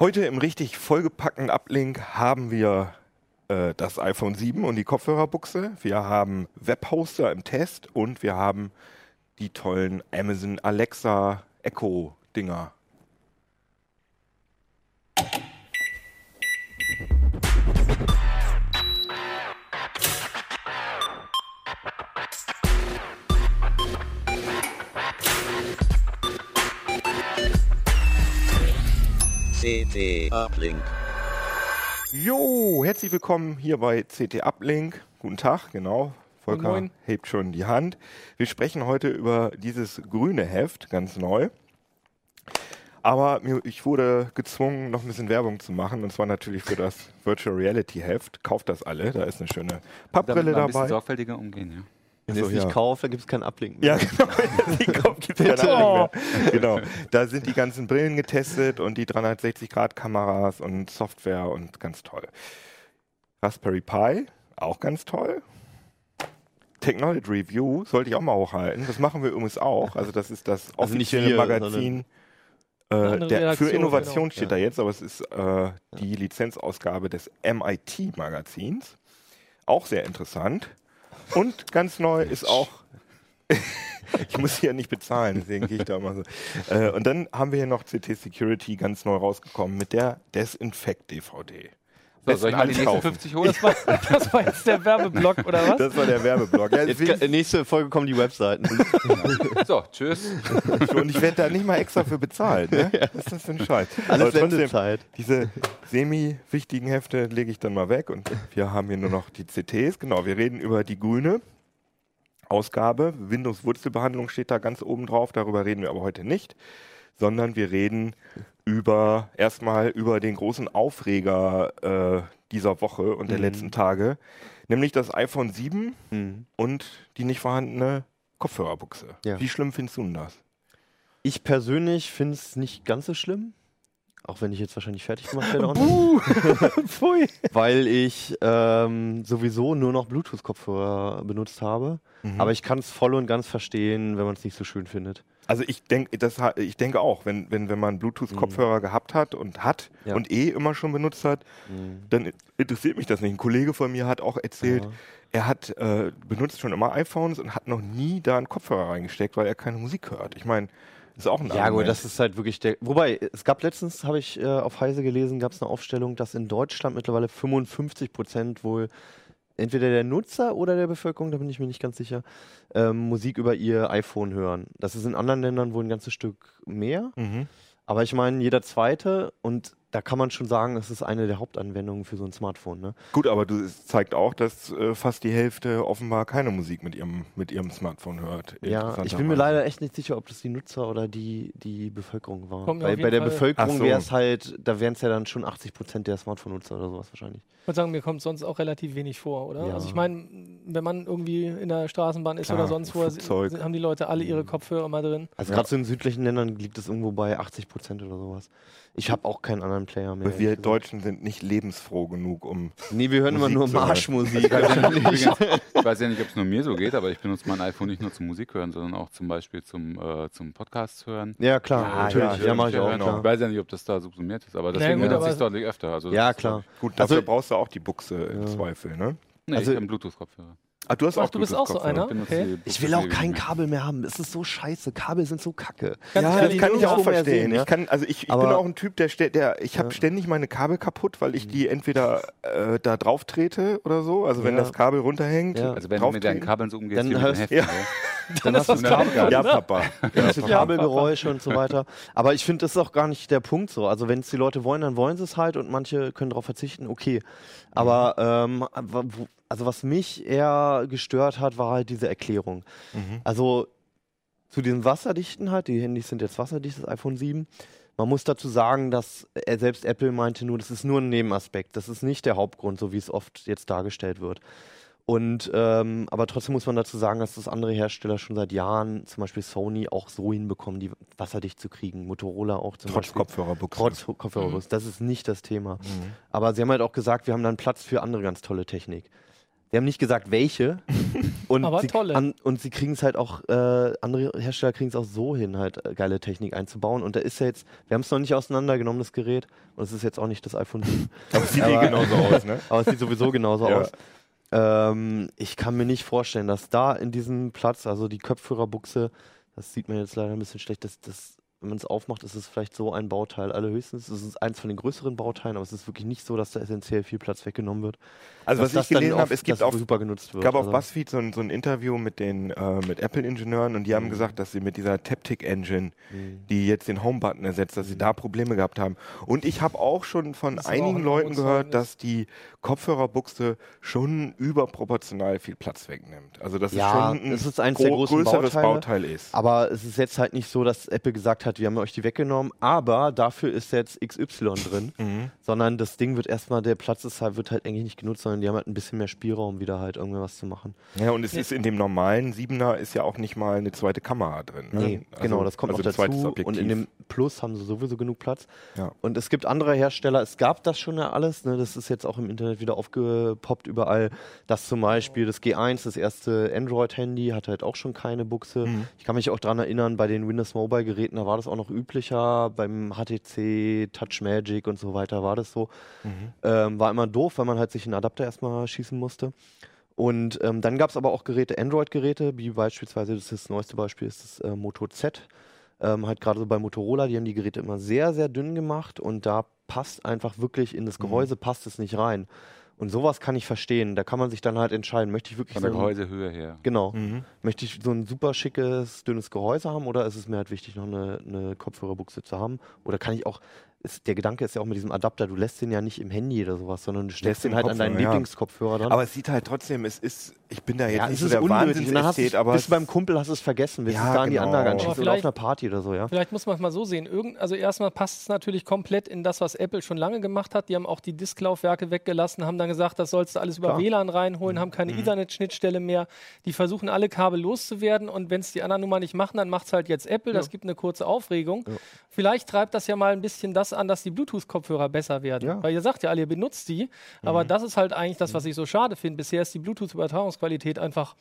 Heute im richtig vollgepackten Uplink haben wir äh, das iPhone 7 und die Kopfhörerbuchse. Wir haben Webhoster im Test und wir haben die tollen Amazon Alexa Echo Dinger. CT Uplink. Jo, herzlich willkommen hier bei CT Uplink. Guten Tag, genau. Volker Moin. hebt schon die Hand. Wir sprechen heute über dieses grüne Heft, ganz neu. Aber mir, ich wurde gezwungen, noch ein bisschen Werbung zu machen. Und zwar natürlich für das Virtual Reality Heft. Kauft das alle, da ist eine schöne Pappbrille wir ein bisschen dabei. sorgfältiger umgehen, ja. Wenn ihr es nicht ja. kauft, dann gibt es keinen Ablink mehr. Ja, genau. Die kauft gibt's keine Ahnung mehr. Genau. Da sind die ganzen Brillen getestet und die 360-Grad-Kameras und Software und ganz toll. Raspberry Pi, auch ganz toll. Technology Review sollte ich auch mal hochhalten. Das machen wir übrigens auch. Also das ist das Also nicht offizielle wir, Magazin. Äh, der, für Innovation genau. steht da jetzt, aber es ist äh, die Lizenzausgabe des MIT-Magazins. Auch sehr interessant. Und ganz neu ist auch ich muss hier nicht bezahlen, deswegen gehe ich da mal so. Äh, und dann haben wir hier noch CT Security ganz neu rausgekommen mit der Desinfect-DVD. So, soll ich mal die nächsten 50 holen? Das war, das war jetzt der Werbeblock, oder was? Das war der Werbeblock. Ja, Jetzt, jetzt nächste Folge kommen die Webseiten. So, tschüss. und ich werde da nicht mal extra für bezahlt. Ne? Was ist das für ein Scheiß? Alles Aber trotzdem, Sendezeit. diese semi-wichtigen Hefte lege ich dann mal weg und wir haben hier nur noch die CTs. Genau, wir reden über die grüne Ausgabe. Windows-Wurzelbehandlung steht da ganz oben drauf, darüber reden wir aber heute nicht, sondern wir reden über erstmal über den großen Aufreger äh, dieser Woche und der Mhm. letzten Tage, nämlich das iPhone 7 Hm. und die nicht vorhandene Kopfhörerbuchse. Ja. Wie schlimm findest du denn das? Ich persönlich finde es nicht ganz so schlimm. Auch wenn ich jetzt wahrscheinlich fertig gemacht werde. Noch. Pfui. Weil ich ähm, sowieso nur noch Bluetooth-Kopfhörer benutzt habe. Mhm. Aber ich kann es voll und ganz verstehen, wenn man es nicht so schön findet. Also ich denke, das ich denke auch, wenn wenn wenn man Bluetooth-Kopfhörer gehabt hat und hat Mhm. Ja. und eh immer schon benutzt hat, dann interessiert mich das nicht. Ein Kollege von mir hat auch erzählt, Ja. er hat äh, benutzt schon immer iPhones und hat noch nie da einen Kopfhörer reingesteckt, weil er keine Musik hört. Ich meine, ist auch ein Ja, gut, Argument. das ist halt wirklich der. Wobei, es gab letztens, habe ich äh, auf Heise gelesen, gab es eine Aufstellung, dass in Deutschland mittlerweile 55 Prozent wohl entweder der Nutzer oder der Bevölkerung, da bin ich mir nicht ganz sicher, ähm, Musik über ihr iPhone hören. Das ist in anderen Ländern wohl ein ganzes Stück mehr. Mhm. Aber ich meine, jeder zweite und da kann man schon sagen, das ist eine der Hauptanwendungen für so ein Smartphone. Ne? Gut, aber du, es zeigt auch, dass äh, fast die Hälfte offenbar keine Musik mit ihrem mit ihrem Smartphone hört. Ja, ich bin mir leider echt nicht sicher, ob das die Nutzer oder die, die Bevölkerung war. Bei, bei der Fall- Bevölkerung so. wäre es halt, da wären es ja dann schon 80 Prozent der Smartphone-Nutzer oder sowas wahrscheinlich. Ich würde sagen, mir kommt sonst auch relativ wenig vor, oder? Ja. Also ich meine, wenn man irgendwie in der Straßenbahn ist Klar, oder sonst wo, Flugzeug. haben die Leute alle ihre Kopfhörer mal drin. Also Ja. gerade so in südlichen Ländern liegt es irgendwo bei 80 Prozent oder sowas. Ich habe auch keinen anderen Player mehr. Wir. Deutschen sind nicht lebensfroh genug, um Nee, wir hören Musik immer nur. Marschmusik. Ich weiß, ja nicht, übrigens, ich weiß ja nicht, ob es nur mir so geht, aber ich benutze mein iPhone nicht nur zum Musik hören, sondern auch zum Beispiel zum, äh, zum Podcast hören. ja, klar, Ja, natürlich. ja, Ja, mache ich auch. Klar. Ich weiß ja nicht, ob das da subsumiert ist, aber deswegen gut, benutze ich es deutlich öfter. Also Ja, klar. gut, Also- dafür brauchst du auch die Buchse im Ja. Zweifel, ne? Nee, Also- ich habe Bluetooth-Kopfhörer. Ah, du hast Ach, auch du bist auch so einer? Okay. Ich will auch kein. Kabel mehr haben. Es ist so scheiße. Kabel sind so kacke. Ganz Ja, das kann ich auch verstehen. sehen, ja. Ich kann, also ich, ich bin auch ein Typ, der, der ich habe Ja. ständig meine Kabel kaputt, weil ich die entweder äh, da drauf trete oder so. Also wenn Ja. das Kabel runterhängt, Ja. Also wenn du mit deinen. Kabeln so umgehst Dann hörst- Heften. ja. gell? Dann hast du Kabel. Ja, Papa. Ja, Kabelgeräusche und so weiter. Aber ich finde, das ist auch gar nicht der Punkt so. Also wenn es die Leute wollen, dann wollen sie es halt und manche können darauf verzichten, okay. Aber ähm, also was mich eher gestört hat, war halt diese Erklärung. Mhm. Also zu diesen Wasserdichten halt, die Handys sind jetzt wasserdicht, das iPhone 7. Man muss dazu sagen, dass äh, selbst Apple meinte nur, das ist nur ein Nebenaspekt. Das ist nicht der Hauptgrund, so wie es oft jetzt dargestellt wird. Und ähm, aber trotzdem muss man dazu sagen, dass das andere Hersteller schon seit Jahren, zum Beispiel Sony, auch so hinbekommen, die wasserdicht zu kriegen. Motorola auch zum Trotz Beispiel. Kopfhörerbuchse. Trotz Kopfhörerbuchse. Das ist nicht das Thema. Mhm. Aber sie haben halt auch gesagt, wir haben dann Platz für andere ganz tolle Technik. Sie haben nicht gesagt, welche. Und Aber sie, tolle. An, und sie kriegen es halt auch, äh, andere Hersteller kriegen es auch so hin, halt äh, geile Technik einzubauen. Und da ist ja jetzt, wir haben es noch nicht auseinandergenommen, das Gerät. Und es ist jetzt auch nicht das iPhone 7. Aber es sieht eh Aber- genauso aus, ne? Aber es sieht sowieso genauso Ja. aus. Ähm, ich kann mir nicht vorstellen, dass da in diesem Platz, also die Kopfhörerbuchse, das sieht man jetzt leider ein bisschen schlecht, dass das, wenn man es aufmacht, ist es vielleicht so ein Bauteil. Allerhöchstens ist es eins von den größeren Bauteilen, aber es ist wirklich nicht so, dass da essentiell viel Platz weggenommen wird. Also was das ich gelesen habe, es gibt auch super genutzt wird. gab auf Also- BuzzFeed so ein, so ein Interview mit den äh, mit Apple-Ingenieuren und die haben gesagt, dass sie mit dieser Taptic-Engine, Mhm. die jetzt den Home-Button ersetzt, dass sie da Probleme gehabt haben. Und ich habe auch schon von Das einigen ein Leuten gehört, dass die Kopfhörerbuchse schon überproportional viel Platz wegnimmt. Also dass Ja, es schon ein es ist eins der gro- größeres Bauteile. Bauteil ist. Aber es ist jetzt halt nicht so, dass Apple gesagt hat, wir haben euch die weggenommen, aber dafür ist jetzt XY drin, Mhm. sondern das Ding wird erstmal, der Platz ist halt, wird halt eigentlich nicht genutzt, sondern die haben halt ein bisschen mehr Spielraum, wieder halt irgendwas zu machen. Ja, und es ist in dem normalen Siebener ist ja auch nicht mal eine zweite Kamera drin. Ne? Nee, Also- genau, das kommt also noch ein zweites dazu. Und in dem Plus haben sie sowieso genug Platz. Ja. Und es gibt andere Hersteller, es gab das schon ja alles, ne? das ist jetzt auch im Internet wieder aufgepoppt überall, dass zum Beispiel das G1, das erste Android-Handy, hat halt auch schon keine Buchse. Mhm. Ich kann mich auch daran erinnern, bei den Windows Mobile-Geräten, da war das auch noch üblicher, beim HTC, Touch Magic und so weiter war das so. Mhm. Ähm, war immer doof, weil man halt sich einen Adapter erstmal schießen musste. Und ähm, dann gab es aber auch Geräte, Android-Geräte, wie beispielsweise, das, ist das neueste Beispiel ist das äh, Moto Z. Ähm, halt gerade so bei Motorola, die haben die Geräte immer sehr, sehr dünn gemacht und da passt einfach wirklich in das Gehäuse, passt es nicht rein. Und sowas kann ich verstehen. Da kann man sich dann halt entscheiden, möchte ich wirklich Von so der ein, Gehäusehöhe her. genau, Mhm. möchte ich so ein super schickes, dünnes Gehäuse haben oder ist es mir halt wichtig, noch eine, eine Kopfhörerbuchse zu haben? Oder kann ich auch, ist, der Gedanke ist ja auch mit diesem Adapter, du lässt den ja nicht im Handy oder sowas, sondern du steckst im den halt an deinen Kopfhörer, ja. Lieblingskopfhörer dran. Aber es sieht halt trotzdem, es ist, ich bin da jetzt ja, nicht es so der unnötig. Und dann hast Wahnsinnsästhet, du, aber bist du beim Kumpel, hast es vergessen, willst Ja, es da an die genau. Aber anschließen oder auf einer Party oder so, ja? Vielleicht muss man es mal so sehen. Irgend, also erstmal passt es natürlich komplett in das, was Apple schon lange gemacht hat. Die haben auch die Disklaufwerke weggelassen, haben dann gesagt, das sollst du alles über Klar. WLAN reinholen, haben keine Mhm. Ethernet-Schnittstelle mehr. Die versuchen alle Kabel loszuwerden und wenn es die anderen nun mal nicht machen, dann macht es halt jetzt Apple. Das gibt eine kurze Aufregung. Vielleicht treibt das ja mal ein bisschen das an, dass die Bluetooth-Kopfhörer besser werden. Ja. Weil ihr sagt ja alle, ihr benutzt die, aber das ist halt eigentlich das, was ich so schade finde. Bisher ist die Bluetooth-Übertragungsqualität einfach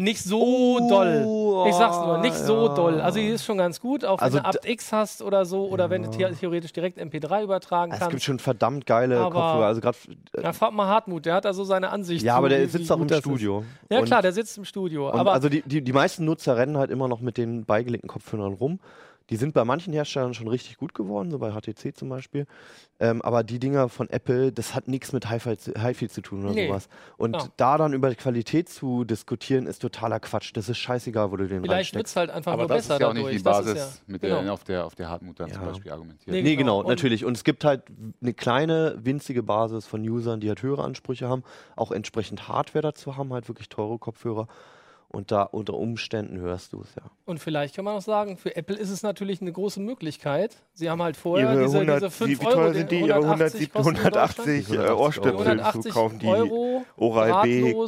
nicht so doll. Ich sag's nur, nicht so ja. doll. Also die ist schon ganz gut, auch Also wenn du Apt-X hast oder so, oder wenn du the theoretisch direkt MP3 übertragen Es gibt kannst. schon verdammt geile Aber- Kopfhörer. Also gerade Na, frag mal Hartmut, der hat also seine Ansicht. ja, zu, aber der wie- wie sitzt auch gut im das ist. Studio. Ja klar, der sitzt im Studio. Aber also die, die, die meisten Nutzer rennen halt immer noch mit den beigelegten Kopfhörern rum. Die sind bei manchen Herstellern schon richtig gut geworden, so bei HTC zum Beispiel. Ähm, aber die Dinger von Apple, das hat nichts mit Hi-Fi zu, tun oder Nee, sowas. Und klar. da dann über die Qualität zu diskutieren, ist totaler Quatsch. Das ist scheißegal, wo du den vielleicht wird reinsteckst. es halt einfach Aber nur das besser ist ja auch dadurch. nicht die Das Basis, ja- mit genau. der auf der, auf der Hartmut dann zum Ja. Beispiel argumentiert. Nee, Nee, genau. genau, Und- natürlich. Und es gibt halt eine kleine, winzige Basis von Usern, die halt höhere Ansprüche haben, auch entsprechend Hardware dazu haben, halt wirklich teure Kopfhörer. Und da unter Umständen hörst du es, ja. Und vielleicht kann man auch sagen, für Apple ist es natürlich eine große Möglichkeit. Sie haben halt vorher ihre diese, 100, diese 5 wie, wie Euro, teuer die sind die? Ihre 180 170, kosten in 180 äh, 180 Ohrstöpsel zu 180 kaufen, die Euro, Oral B.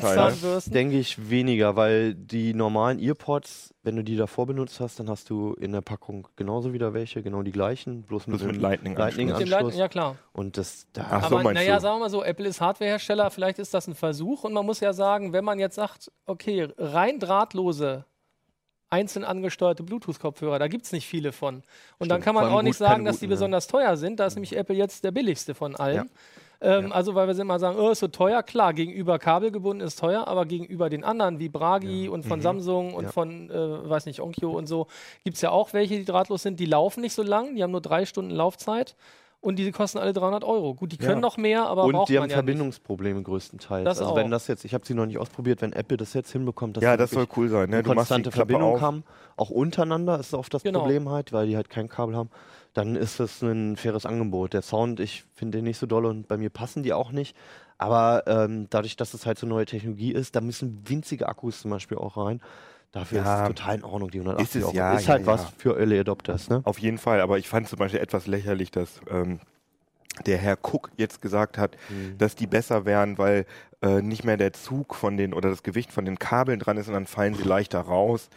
Zahnbürsten. Denke ich weniger, weil die normalen Earpods, wenn du die davor benutzt hast, dann hast du in der Packung genauso wieder welche, genau die gleichen, bloß mit, Bloß mit dem Lightning-Anschluss. Mit dem Lightning-Anschluss. Lightning, ja klar. Und das da Ach so, Aber naja, du? sagen wir mal so, Apple ist Hardwarehersteller, vielleicht ist das ein Versuch und man muss ja sagen, wenn man jetzt sagt, okay, rein drahtlose, einzeln angesteuerte Bluetooth-Kopfhörer, da gibt es nicht viele von. Und dann Stimmt, kann man auch nicht sagen, dass die ja. besonders teuer sind. Da ist nämlich Apple jetzt der billigste von allen. Ja. Ähm, Also, weil wir immer sagen, oh, ist so teuer. Klar, gegenüber kabelgebunden ist teuer, aber gegenüber den anderen wie Bragi und von Samsung und Ja. von, äh, weiß nicht, Onkyo und so, gibt es ja auch welche, die drahtlos sind. Die laufen nicht so lang, die haben nur drei Stunden Laufzeit und die kosten alle 300 Euro. Gut, die können Ja. noch mehr, aber und braucht die man haben ja nicht. Verbindungsprobleme größtenteils. Das also auch. wenn das jetzt, ich habe sie noch nicht ausprobiert, wenn Apple das jetzt hinbekommt, dass Ja, sie das soll cool sein. Ne? eine Du konstante Verbindung auf. haben, auch untereinander ist oft das Genau. Problem halt, weil die halt kein Kabel haben, dann ist das ein faires Angebot. Der Sound, ich finde den nicht so doll und bei mir passen die auch nicht. Aber ähm, dadurch, dass es halt so neue Technologie ist, da müssen winzige Akkus zum Beispiel auch rein. Dafür Ja. ist es total in Ordnung, die 180 Ist es, Euro. ja, ist ja, halt was ja. für Early Adopters, ne? Auf jeden Fall, aber ich fand zum Beispiel etwas lächerlich, dass ähm, der Herr Cook jetzt gesagt hat, Mhm. dass die besser wären, weil äh, nicht mehr der Zug von den oder das Gewicht von den Kabeln dran ist und dann fallen sie leichter raus.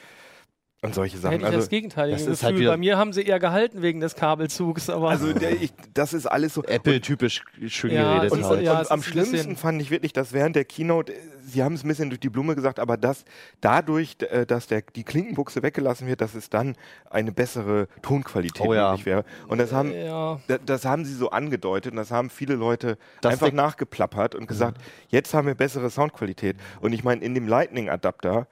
Und solche Sachen. hätte ich Also, das gegenteilige das Gefühl. ist halt Bei mir haben sie eher gehalten wegen des Kabelzugs, aber also der, ich, das ist alles so. Apple-typisch schön Ja, geredet Und, ist- halt. und, ja, und am schlimmsten fand ich wirklich, dass während der Keynote, Sie haben es ein bisschen durch die Blume gesagt, aber dass dadurch, äh, dass der, die Klinkenbuchse weggelassen wird, dass es dann eine bessere Tonqualität Oh ja. möglich wäre. Und das haben, ja. da- das haben Sie so angedeutet und das haben viele Leute Das einfach nachgeplappert und gesagt, jetzt haben wir bessere Soundqualität. Und ich meine, in dem Lightning-Adapter,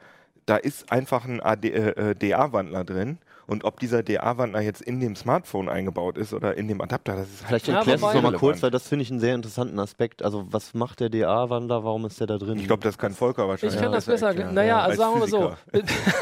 da ist einfach ein äh, äh, DA-Wandler drin. Und ob dieser DA-Wandler jetzt in dem Smartphone eingebaut ist oder in dem Adapter, das ist Vielleicht Ja, erklärst du es nochmal kurz, weil das finde ich einen sehr interessanten Aspekt. Also was macht der DA-Wandler, warum ist der da drin? Ich glaube, das kann Volker wahrscheinlich. Ich kann das besser. erklären. Naja, Ja, also sagen wir mal so.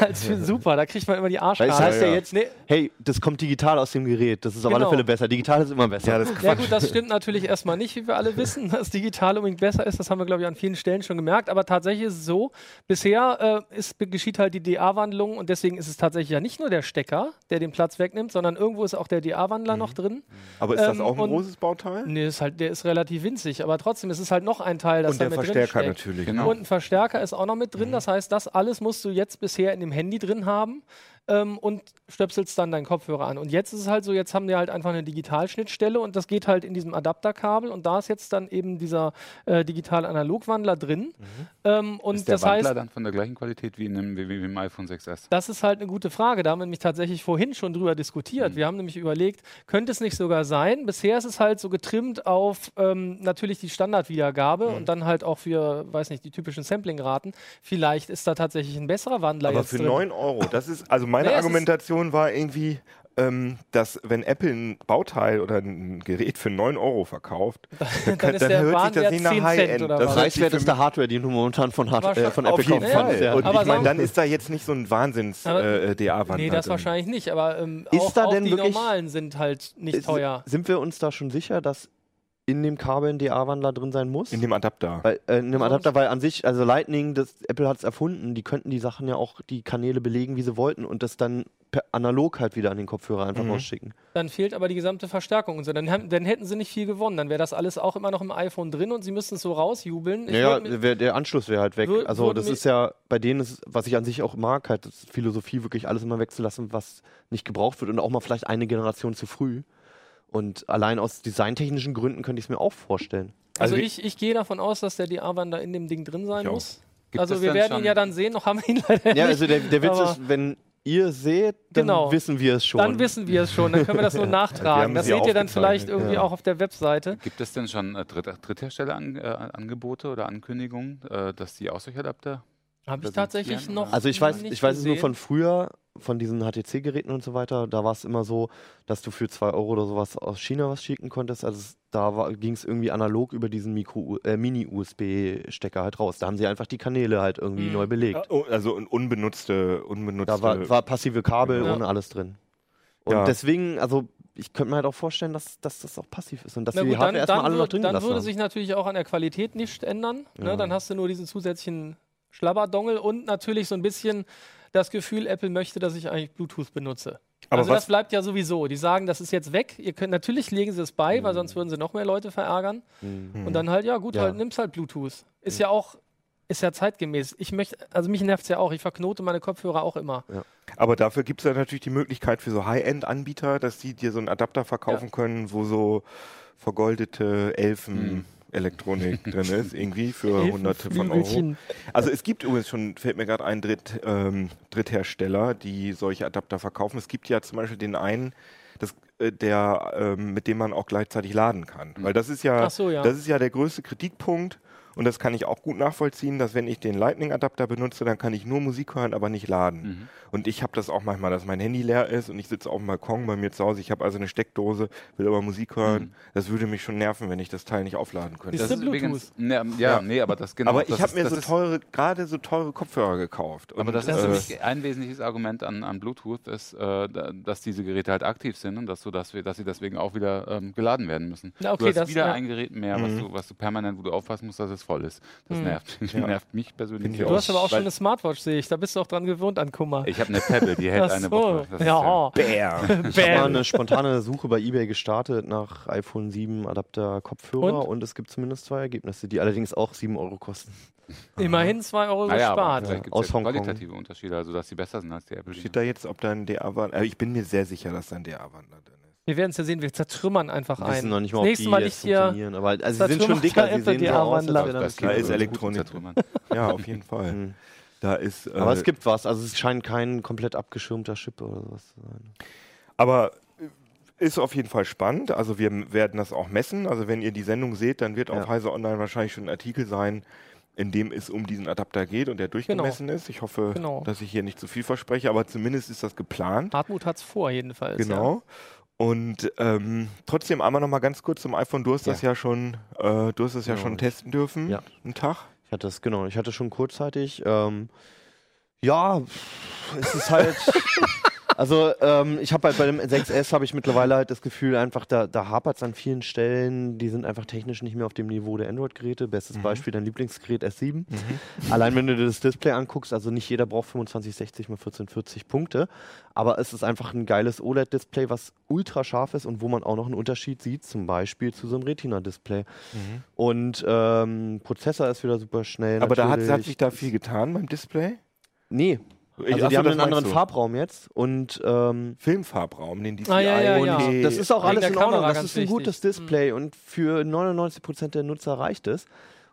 als super, da kriegt man immer die Arschkarte. es heißt ja, ja. jetzt, Nee. hey, das kommt digital aus dem Gerät. Das ist auf Genau. alle Fälle besser. Digital ist immer besser. Ja, das Ja gut, das stimmt natürlich erstmal nicht, wie wir alle wissen, dass digital unbedingt besser ist. Das haben wir, glaube ich, an vielen Stellen schon gemerkt. Aber tatsächlich ist es so, bisher äh, ist, geschieht halt die DA-Wandlung und deswegen ist es tatsächlich ja nicht nur der Stecker, der den Platz wegnimmt, sondern irgendwo ist auch der DA-Wandler noch drin. Aber ist das Ähm, auch ein und- großes Bauteil? Nee, ist halt, der ist relativ winzig, aber trotzdem ist es halt noch ein Teil, das Und da der mit Verstärker drin steckt. natürlich. Genau. Und ein Verstärker ist auch noch mit drin. Das heißt, das alles musst du jetzt bisher in dem Handy drin haben ähm, und stöpselst dann deinen Kopfhörer an. Und jetzt ist es halt so, jetzt haben die halt einfach eine Digitalschnittstelle und das geht halt in diesem Adapterkabel und da ist jetzt dann eben dieser äh, digital-analog-Wandler drin. Ähm, und ist der das Wandler heißt, dann von der gleichen Qualität wie in einem, wie, wie im iPhone 6S? das ist halt eine gute Frage. Da haben wir nämlich tatsächlich vorhin schon drüber diskutiert. Wir haben nämlich überlegt, könnte es nicht sogar sein? Bisher ist es halt so getrimmt auf ähm, natürlich die Standardwiedergabe und dann halt auch für, weiß nicht, die typischen Samplingraten. Vielleicht ist da tatsächlich ein besserer Wandler Aber jetzt für drin. 9 Euro, das ist, also meine Naja, es Argumentation war irgendwie, ähm, dass wenn Apple ein Bauteil oder ein Gerät für 9 Euro verkauft, dann, dann der hört sich das nicht nach 10 Cent High-End. oder Das Preiswert ist der Hardware, die du momentan von, Hard äh, von Apple kaufen kannst. Ja. Und Aber ich meine, dann ist da jetzt nicht so ein Wahnsinns Aber- äh. Nee, das wahrscheinlich nicht, aber ähm, Ist auch, da auch denn die wirklich- normalen sind halt nicht teuer. Sind wir uns da schon sicher, dass in dem Kabel ein DA-Wandler drin sein muss? In dem Adapter. weil, äh, in dem Sonst- Adapter, weil an sich, also Lightning, das, Apple hat es erfunden, die könnten die Sachen ja auch, die Kanäle belegen, wie sie wollten und das dann per analog halt wieder an den Kopfhörer einfach Mhm. rausschicken. Dann fehlt aber die gesamte Verstärkung und so. Dann, haben- dann hätten sie nicht viel gewonnen. Dann wäre das alles auch immer noch im iPhone drin und sie müssten es so rausjubeln. Ich Ja, wär, der Anschluss wäre halt weg. Wür- also das ist ja, bei denen ist, was ich an sich auch mag, halt das Philosophie, wirklich alles immer wegzulassen, was nicht gebraucht wird und auch mal vielleicht eine Generation zu früh. Und allein aus designtechnischen Gründen könnte ich es mir auch vorstellen. also Also ich, ich gehe davon aus, dass der DA-Wandler in dem Ding drin sein muss. Gibt also wir werden ihn schon- ja dann sehen, noch haben wir ihn leider Ja, nicht. also der, der Witz aber- ist, wenn ihr seht, dann Genau. wissen wir es schon. Dann wissen wir es schon, dann können wir das nur nachtragen. Das seht ihr dann vielleicht irgendwie ja. auch auf der Webseite. Gibt es denn schon äh, Dritt Dritthersteller-Angebote oder Ankündigungen, äh, dass die auch solche Adapter? Habe ich tatsächlich noch. Also ich weiß, nicht ich weiß es nur von früher, von diesen HTC-Geräten und so weiter. Da war es immer so, dass du für 2 Euro oder sowas aus China was schicken konntest. Also da ging es irgendwie analog über diesen äh, Mini-USB-Stecker halt raus. Da haben sie einfach die Kanäle halt irgendwie Mhm. neu belegt. Oh, also unbenutzte, unbenutzte. Da war, war passive Kabel Ja. ohne alles drin. Und Ja. deswegen, also ich könnte mir halt auch vorstellen, dass, dass das auch passiv ist und dass die gut, dann, Hardware erstmal alle noch drin dann würde haben. sich natürlich auch an der Qualität nichts ändern. Ne? Ja. Dann hast du nur diesen zusätzlichen Schlabberdongel und natürlich so ein bisschen das Gefühl, Apple möchte, dass ich eigentlich Bluetooth benutze. Aber also was- das bleibt ja sowieso. Die sagen, das ist jetzt weg. Ihr könnt natürlich legen sie es bei, weil sonst würden sie noch mehr Leute verärgern. Mhm. Und dann halt, ja gut, Ja. halt nimmst halt Bluetooth. Ist ja auch, ist ja zeitgemäß. Ich möchte, also mich nervt es ja auch. Ich verknote meine Kopfhörer auch immer. Aber dafür gibt es ja natürlich die Möglichkeit für so High-End-Anbieter, dass die dir so einen Adapter verkaufen können, wo so vergoldete Elfen-Elektronik drin ist, irgendwie für hunderte von Euro. Also es gibt übrigens schon, fällt mir gerade ein, Dritt, ähm, Dritthersteller, die solche Adapter verkaufen. Es gibt ja zum Beispiel den einen, das, äh, der, ähm, mit dem man auch gleichzeitig laden kann. Weil das ist ja, so, ja. das ist ja der größte Kritikpunkt. Und das kann ich auch gut nachvollziehen, dass wenn ich den Lightning-Adapter benutze, dann kann ich nur Musik hören, aber nicht laden. Mhm. Und ich habe das auch manchmal, dass mein Handy leer ist und ich sitze auf dem Balkon bei mir zu Hause. Ich habe also eine Steckdose, will aber Musik hören. Mhm. Das würde mich schon nerven, wenn ich das Teil nicht aufladen könnte. Ist Das der ist Bluetooth? übrigens, ne, ja, Ja. nee, aber das genau. aber das ich habe mir das so teure, gerade so teure Kopfhörer gekauft. Aber Und, das ist äh, für mich ein wesentliches Argument an, an Bluetooth, ist, äh, da- dass diese Geräte halt aktiv sind und dass, du, dass, wir, dass sie deswegen auch wieder ähm, geladen werden müssen. Na, okay, du hast das- wieder ja. ein Gerät mehr, was, Mhm. du, was du permanent, wo du aufpassen musst, dass es voll ist. Das Hm. nervt, Ja. nervt mich persönlich. Auch. Du hast aber auch schon eine Smartwatch, sehe ich. Da bist du auch dran gewohnt an Kummer. Ich habe eine Pebble, die hält Ach eine so. Woche. Das ist Ja. Bam. Ich habe mal eine spontane Suche bei eBay gestartet nach iPhone 7 Adapter Kopfhörer Und? und? es gibt zumindest zwei Ergebnisse, die allerdings auch 7 Euro kosten. Immerhin 2 Euro Naja, gespart. gibt Aus ja Hongkong. qualitative Unterschiede, also dass die besser sind als die Apple. Steht da jetzt, ob da ein DA-Wandler. Äh, ich bin mir sehr sicher, dass da ein DA-Wandler drin ist. Wir werden es ja sehen, wir zertrümmern einfach Wir ein. wissen noch nicht mal, das ob nächste die Mal jetzt funktionieren. Aber also das sie sind schon dicker, sie sehen so aus, als das das Da ist Elektronik. Ja, auf jeden Fall. Hm. Da ist. Äh, Aber es gibt was, also es scheint kein komplett abgeschirmter Chip oder sowas zu sein. Aber äh, ist auf jeden Fall spannend. Also wir werden das auch messen. Also wenn ihr die Sendung seht, dann wird Ja. auf Heise Online wahrscheinlich schon ein Artikel sein, in dem es um diesen Adapter geht und der durchgemessen ist. Ich hoffe, Genau. dass ich hier nicht zu viel verspreche, aber zumindest ist das geplant. Hartmut hat es vor, jedenfalls. Genau. Und ähm, trotzdem einmal noch mal ganz kurz zum iPhone. Du hast das ja schon, äh, du hast es ja Genau. schon testen dürfen. Ja. Einen Tag. Ich hatte es, genau, ich hatte schon kurzzeitig. Ähm, ja, es ist halt. also, ähm, ich habe halt bei dem 6S habe ich mittlerweile halt das Gefühl, einfach, da, da hapert es an vielen Stellen. Die sind einfach technisch nicht mehr auf dem Niveau der Android-Geräte. Bestes Beispiel dein Lieblingsgerät S7. Allein wenn du dir das Display anguckst, also nicht jeder braucht 2560 mal 1440 Punkte, aber es ist einfach ein geiles OLED-Display, was ultra scharf ist und wo man auch noch einen Unterschied sieht, zum Beispiel zu so einem Retina-Display. Und ähm, Prozessor ist wieder super schnell. Aber da hat, hat sich da viel getan beim Display. Nee. Ich- Also die haben einen anderen du. Farbraum jetzt und ähm, Filmfarbraum, den DCI. Ah, ja, ja, und ja. die- das ist auch alles in Ordnung. Das ist ein wichtig. gutes Display und für 99% der Nutzer reicht es.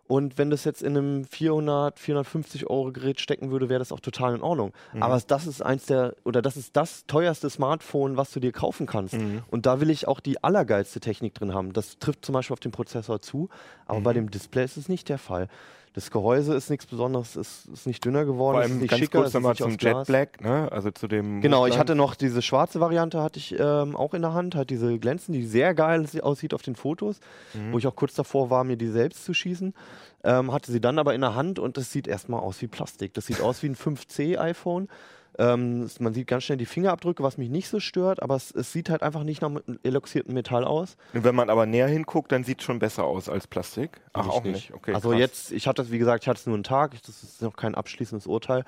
Und wenn das jetzt in einem 400, 450 Euro Gerät stecken würde, wäre das auch total in Ordnung. Mhm. Aber das ist eins der, oder das ist das teuerste Smartphone, was du dir kaufen kannst. Mhm. Und da will ich auch die allergeilste Technik drin haben. Das trifft zum Beispiel auf den Prozessor zu, aber Mhm. bei dem Display ist es nicht der Fall. Das Gehäuse ist nichts Besonderes, es ist nicht dünner geworden, Vor es ist allem nicht ganz schicker, kurz nochmal nicht zum Jet. Black, ne? Also zu dem. Genau, ich Muster. hatte noch diese schwarze Variante, hatte ich ähm, auch in der Hand, halt diese glänzen, die sehr geil sie- aussieht auf den Fotos, Mhm. wo ich auch kurz davor war, mir die selbst zu schießen. Ähm, hatte sie dann aber in der Hand und das sieht erstmal aus wie Plastik. Das sieht aus wie ein 5C iPhone. Ähm, es- man sieht ganz schnell die Fingerabdrücke, was mich nicht so stört, aber es, es sieht halt einfach nicht nach eloxiertem Metall aus. Und wenn man aber näher hinguckt, dann sieht es schon besser aus als Plastik. Ach, ich auch nicht. Okay, also krass. jetzt, ich hatte das, wie gesagt, ich hatte es nur einen Tag, das ist noch kein abschließendes Urteil.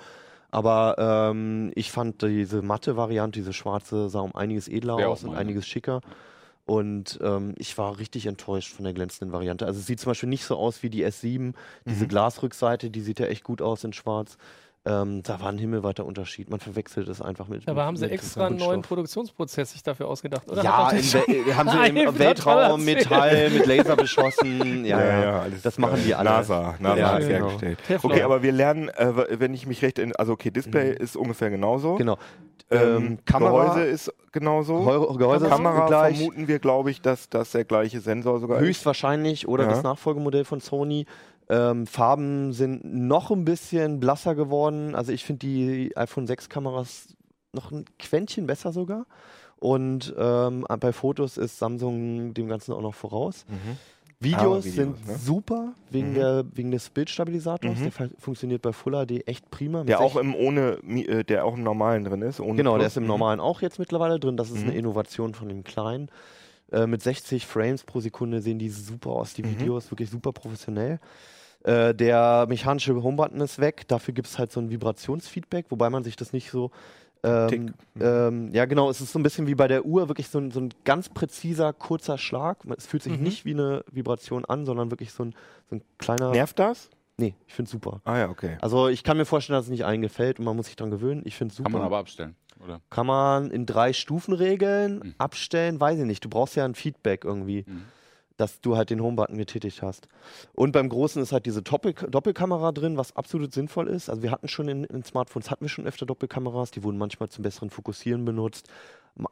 Aber ähm, ich fand diese matte Variante, diese schwarze, sah um einiges edler Wäre auch aus und einiges schicker. Und ähm, ich war richtig enttäuscht von der glänzenden Variante. Also es sieht zum Beispiel nicht so aus wie die S7. Diese Mhm. Glasrückseite, die sieht ja echt gut aus in schwarz. Ähm, da war ein himmelweiter Unterschied. Man verwechselt es einfach mit. Dabei mit, haben sie extra einen neuen. Produktionsprozess sich dafür ausgedacht, oder? Ja, Wel haben sie im Weltraum Metall mit Laser beschossen. Ja, ja, alles das machen die alle. NASA, NASA Ja, hat es genau. hergestellt. Okay, aber wir lernen, äh, wenn ich mich recht, in, also okay, Display ist ungefähr genauso. Genau. Ähm, Ähm, Kamera- Gehäuse ist genauso. Gehäuse, Gehäuse ist Kamera gleich. vermuten wir, glaube ich, dass das der gleiche Sensor sogar ist. Höchstwahrscheinlich oder Ja. das Nachfolgemodell von Sony. Ähm, Farben sind noch ein bisschen blasser geworden. Also ich finde die iPhone 6 Kameras noch ein Quäntchen besser sogar. Und ähm, bei Fotos ist Samsung dem Ganzen auch noch voraus. Mhm. Videos, Videos, sind ne? super wegen, Mhm. der, wegen des Bildstabilisators. Mhm. Der fu- funktioniert bei Full HD echt prima. Der auch im ohne, äh, der auch im normalen drin ist. Genau, der Plus. ist im Mhm. normalen auch jetzt mittlerweile drin. Das ist Mhm. eine Innovation von dem kleinen. Äh, mit 60 Frames pro Sekunde sehen die super aus, die Mhm. Videos, wirklich super professionell. Äh, der mechanische Homebutton ist weg, dafür gibt es halt so ein Vibrationsfeedback, wobei man sich das nicht so. Ähm, Tick. Ähm, ja, genau, es ist so ein bisschen wie bei der Uhr, wirklich so ein, so ein ganz präziser, kurzer Schlag. Es fühlt sich Mhm. nicht wie eine Vibration an, sondern wirklich so ein, so ein kleiner. Nervt das? Nee, ich finde super. Ah ja, okay. Also ich kann mir vorstellen, dass es nicht allen gefällt und man muss sich dran gewöhnen. Ich finde super. Kann man aber abstellen, oder? Kann man in drei Stufen regeln, Mhm. abstellen, weiß ich nicht. Du brauchst ja ein Feedback irgendwie, Mhm. Dass du halt den Homebutton getätigt hast. Und beim Großen ist halt diese Doppel Doppelkamera drin, was absolut sinnvoll ist. Also wir hatten schon in, in Smartphones, hatten wir schon öfter Doppelkameras, die wurden manchmal zum besseren Fokussieren benutzt.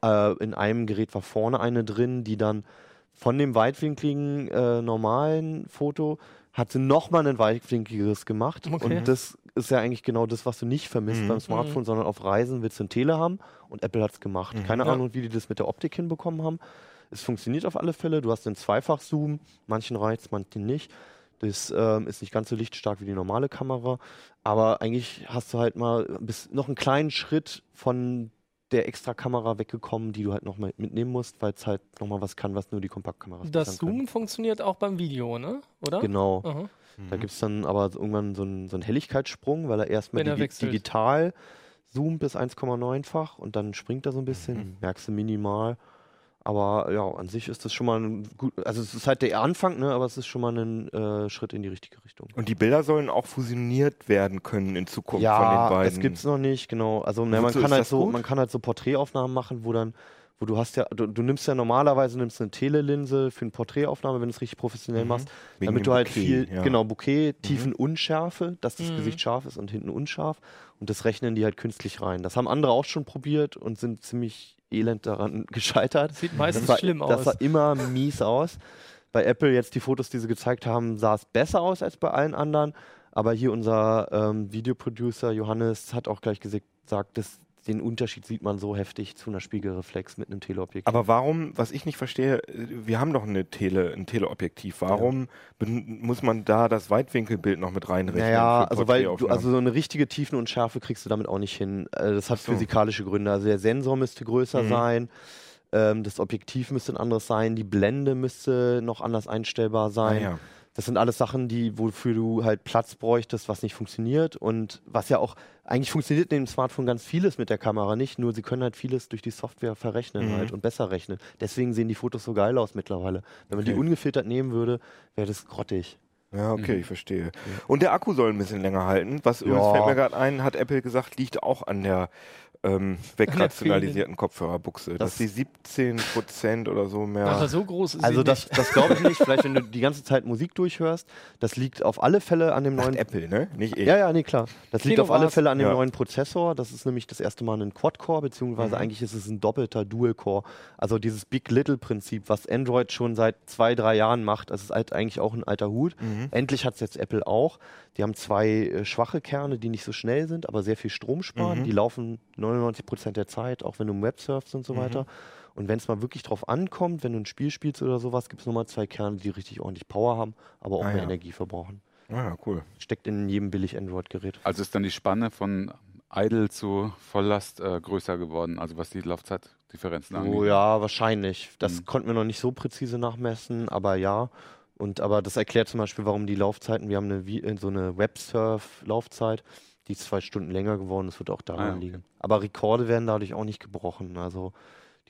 Äh, in einem Gerät war vorne eine drin, die dann von dem weitwinkligen äh, normalen Foto hat sie nochmal ein weitwinkligeres gemacht. Okay. Und das ist ja eigentlich genau das, was du nicht vermisst Mhm. beim Smartphone, sondern auf Reisen willst du ein Tele haben und Apple hat es gemacht. Mhm. Keine Ja. Ahnung, wie die das mit der Optik hinbekommen haben. Es funktioniert auf alle Fälle. Du hast den Zweifach-Zoom, manchen reizt, manchen nicht. Das ähm, ist nicht ganz so lichtstark wie die normale Kamera, aber eigentlich hast du halt mal bis noch einen kleinen Schritt von der extra Kamera weggekommen, die du halt nochmal mitnehmen musst, weil es halt nochmal was kann, was nur die Kompaktkameras Das bislang können. Zoomen funktioniert auch beim Video, ne? Oder? Genau. Aha. Da gibt es dann aber irgendwann so einen, so einen Helligkeitssprung, weil er erstmal Wenn er digi wechselt. digital zoomt bis 1,9-fach und dann springt er so ein bisschen, Mhm. merkst du minimal. Aber ja, an sich ist das schon mal ein gut, also es ist halt der Anfang, ne, aber es ist schon mal ein äh, Schritt in die richtige Richtung. Und die Bilder sollen auch fusioniert werden können in Zukunft von den Ja, beiden. das gibt's noch nicht, genau. Also ne, man kann halt so, gut? man kann halt so Porträtaufnahmen machen, wo dann, wo du hast ja, du, du nimmst ja normalerweise nimmst eine Telelinse für eine Porträtaufnahme, wenn du es richtig professionell Mhm. machst, Wegen damit du halt Bouquet, viel, ja. genau, Bouquet, Tiefenunschärfe, dass das Mhm. Gesicht scharf ist und hinten unscharf. Und das rechnen die halt künstlich rein. Das haben andere auch schon probiert und sind ziemlich elend daran gescheitert. Das sieht meistens das sah, schlimm Das aus. sah immer mies aus. Bei Apple jetzt die Fotos, die sie gezeigt haben, sah es besser aus als bei allen anderen. Aber hier unser ähm, Videoproducer Johannes hat auch gleich gesagt, dass den Unterschied sieht man so heftig zu einer Spiegelreflex mit einem Teleobjektiv. Aber warum, was ich nicht verstehe, wir haben doch eine Tele, ein Teleobjektiv. Warum ben- muss man da das Weitwinkelbild noch mit reinrechnen? Naja, für also weil du, also so eine richtige Tiefen und Schärfe kriegst du damit auch nicht hin. Äh, Das hat so. physikalische Gründe. Also der Sensor müsste größer Mhm. sein, ähm, das Objektiv müsste ein anderes sein, die Blende müsste noch anders einstellbar Ah, sein. ja. Das sind alles Sachen, die, wofür du halt Platz bräuchtest, was nicht funktioniert. Und was ja auch, eigentlich funktioniert in dem Smartphone ganz vieles mit der Kamera nicht, nur sie können halt vieles durch die Software verrechnen Mhm. halt und besser rechnen. Deswegen sehen die Fotos so geil aus mittlerweile. Wenn man die Okay. ungefiltert nehmen würde, wäre das grottig. Ja, okay, Mhm. ich verstehe. Und der Akku soll ein bisschen länger halten. Was übrigens Ja. fällt mir gerade ein, hat Apple gesagt, liegt auch an der ähm, wegrationalisierten Kopfhörerbuchse. Dass Das- die 17% oder so mehr. Aber so groß ist Also sie das, das glaube ich nicht. Vielleicht, wenn du die ganze Zeit Musik durchhörst, das liegt auf alle Fälle an dem neuen Apple, ne? Nicht ich. Ja, ja, nee, klar. Das liegt auf alle. Fälle an dem Ja. neuen Prozessor. Das ist nämlich das erste Mal ein Quad-Core, beziehungsweise Mhm. eigentlich ist es ein doppelter Dual-Core. Also dieses Big-Little-Prinzip, was Android schon seit zwei, drei Jahren macht, das ist halt eigentlich auch ein alter Hut. Mhm. Endlich hat es jetzt Apple auch. Die haben zwei äh, schwache Kerne, die nicht so schnell sind, aber sehr viel Strom sparen. Mhm. Die laufen 99% der Zeit, auch wenn du im Web surfst und so Mhm. weiter. Und wenn es mal wirklich drauf ankommt, wenn du ein Spiel spielst oder sowas, gibt es nochmal zwei Kerne, die richtig ordentlich Power haben, aber auch Ah, mehr ja. Energie verbrauchen. Ah, ja, cool. Steckt in jedem billig Android-Gerät. Also ist dann die Spanne von Idle zu Volllast äh, größer geworden, also was die Laufzeitdifferenzen angeht. Oh ja, wahrscheinlich. Das Mhm. konnten wir noch nicht so präzise nachmessen, aber ja. Und aber das erklärt zum Beispiel, warum die Laufzeiten, wir haben eine, äh, so eine Websurf-Laufzeit, die ist zwei Stunden länger geworden, das wird auch daran Ah, okay. liegen. Aber Rekorde werden dadurch auch nicht gebrochen. Also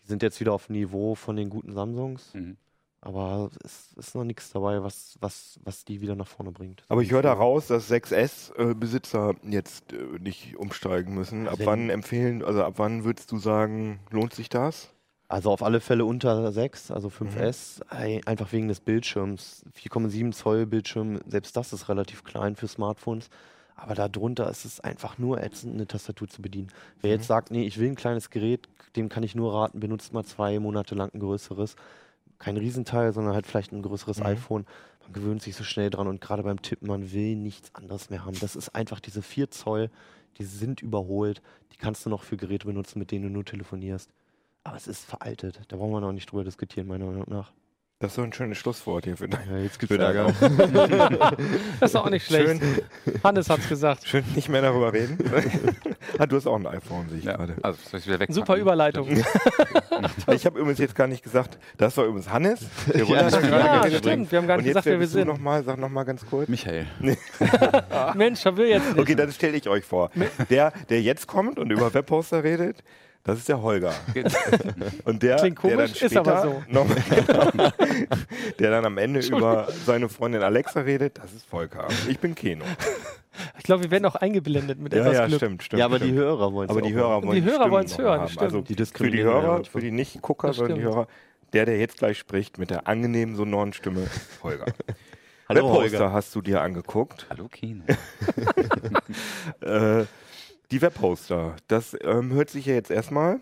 die sind jetzt wieder auf Niveau von den guten Samsungs, Mhm. aber es ist noch nichts dabei, was, was, was die wieder nach vorne bringt. Aber ich höre da raus, dass 6S-Besitzer jetzt äh, nicht umsteigen müssen. Ab wann empfehlen, also ab wann würdest du sagen, lohnt sich das? Also auf alle Fälle unter 6, also Mhm. 5S, ei- einfach wegen des Bildschirms. 4,7 Zoll Bildschirm, selbst das ist relativ klein für Smartphones. Aber darunter ist es einfach nur ätzend, eine Tastatur zu bedienen. Wer Mhm. jetzt sagt, nee, ich will ein kleines Gerät, dem kann ich nur raten, benutzt mal zwei Monate lang ein größeres. Kein Riesenteil, sondern halt vielleicht ein größeres Mhm. iPhone. Man gewöhnt sich so schnell dran und gerade beim Tippen, man will nichts anderes mehr haben. Das ist einfach diese 4 Zoll, die sind überholt. Die kannst du noch für Geräte benutzen, mit denen du nur telefonierst. Aber es ist veraltet. Da brauchen wir noch nicht drüber diskutieren, meiner Meinung nach. Das ist so ein schönes Schlusswort hier für. Ja, jetzt Für dein- Das ist auch nicht schlecht. Schön, Hannes hat's gesagt. schön nicht mehr darüber reden. ah, du hast auch ein iPhone, sehe ich Ja, gerade. also soll ich wieder wegpacken? Super Überleitung. Ich habe übrigens jetzt gar nicht gesagt, das war übrigens Hannes. Der Ja, Ja, stimmt. Wir haben gar nicht gesagt, wer wir sind. noch mal, sag noch mal ganz kurz. Michael. Mensch, haben wir jetzt nicht. Okay, dann stelle ich euch vor. Der, der jetzt kommt und über Webposter redet, das ist der Holger. Und der, Klingt der dann komisch, ist aber später noch, genau, der dann am Ende über seine Freundin Alexa redet, das ist Volker. Ich bin Keno. Ich glaube, wir werden auch eingeblendet mit Ja, etwas ja, Glück. stimmt, stimmt. ja, aber die stimmt. Hörer wollen es Aber die Hörer wollen Die Hörer wollen's noch hören, haben. stimmt. Also Die für die Hörer, für die Nicht-Gucker, sondern die. Hörer, der, der jetzt gleich spricht mit der angenehmen sonoren Stimme, Holger. Hallo, Webposter Holger. hast du dir angeguckt. Hallo Kino. Äh, die Webposter, das ähm, hört sich ja jetzt erstmal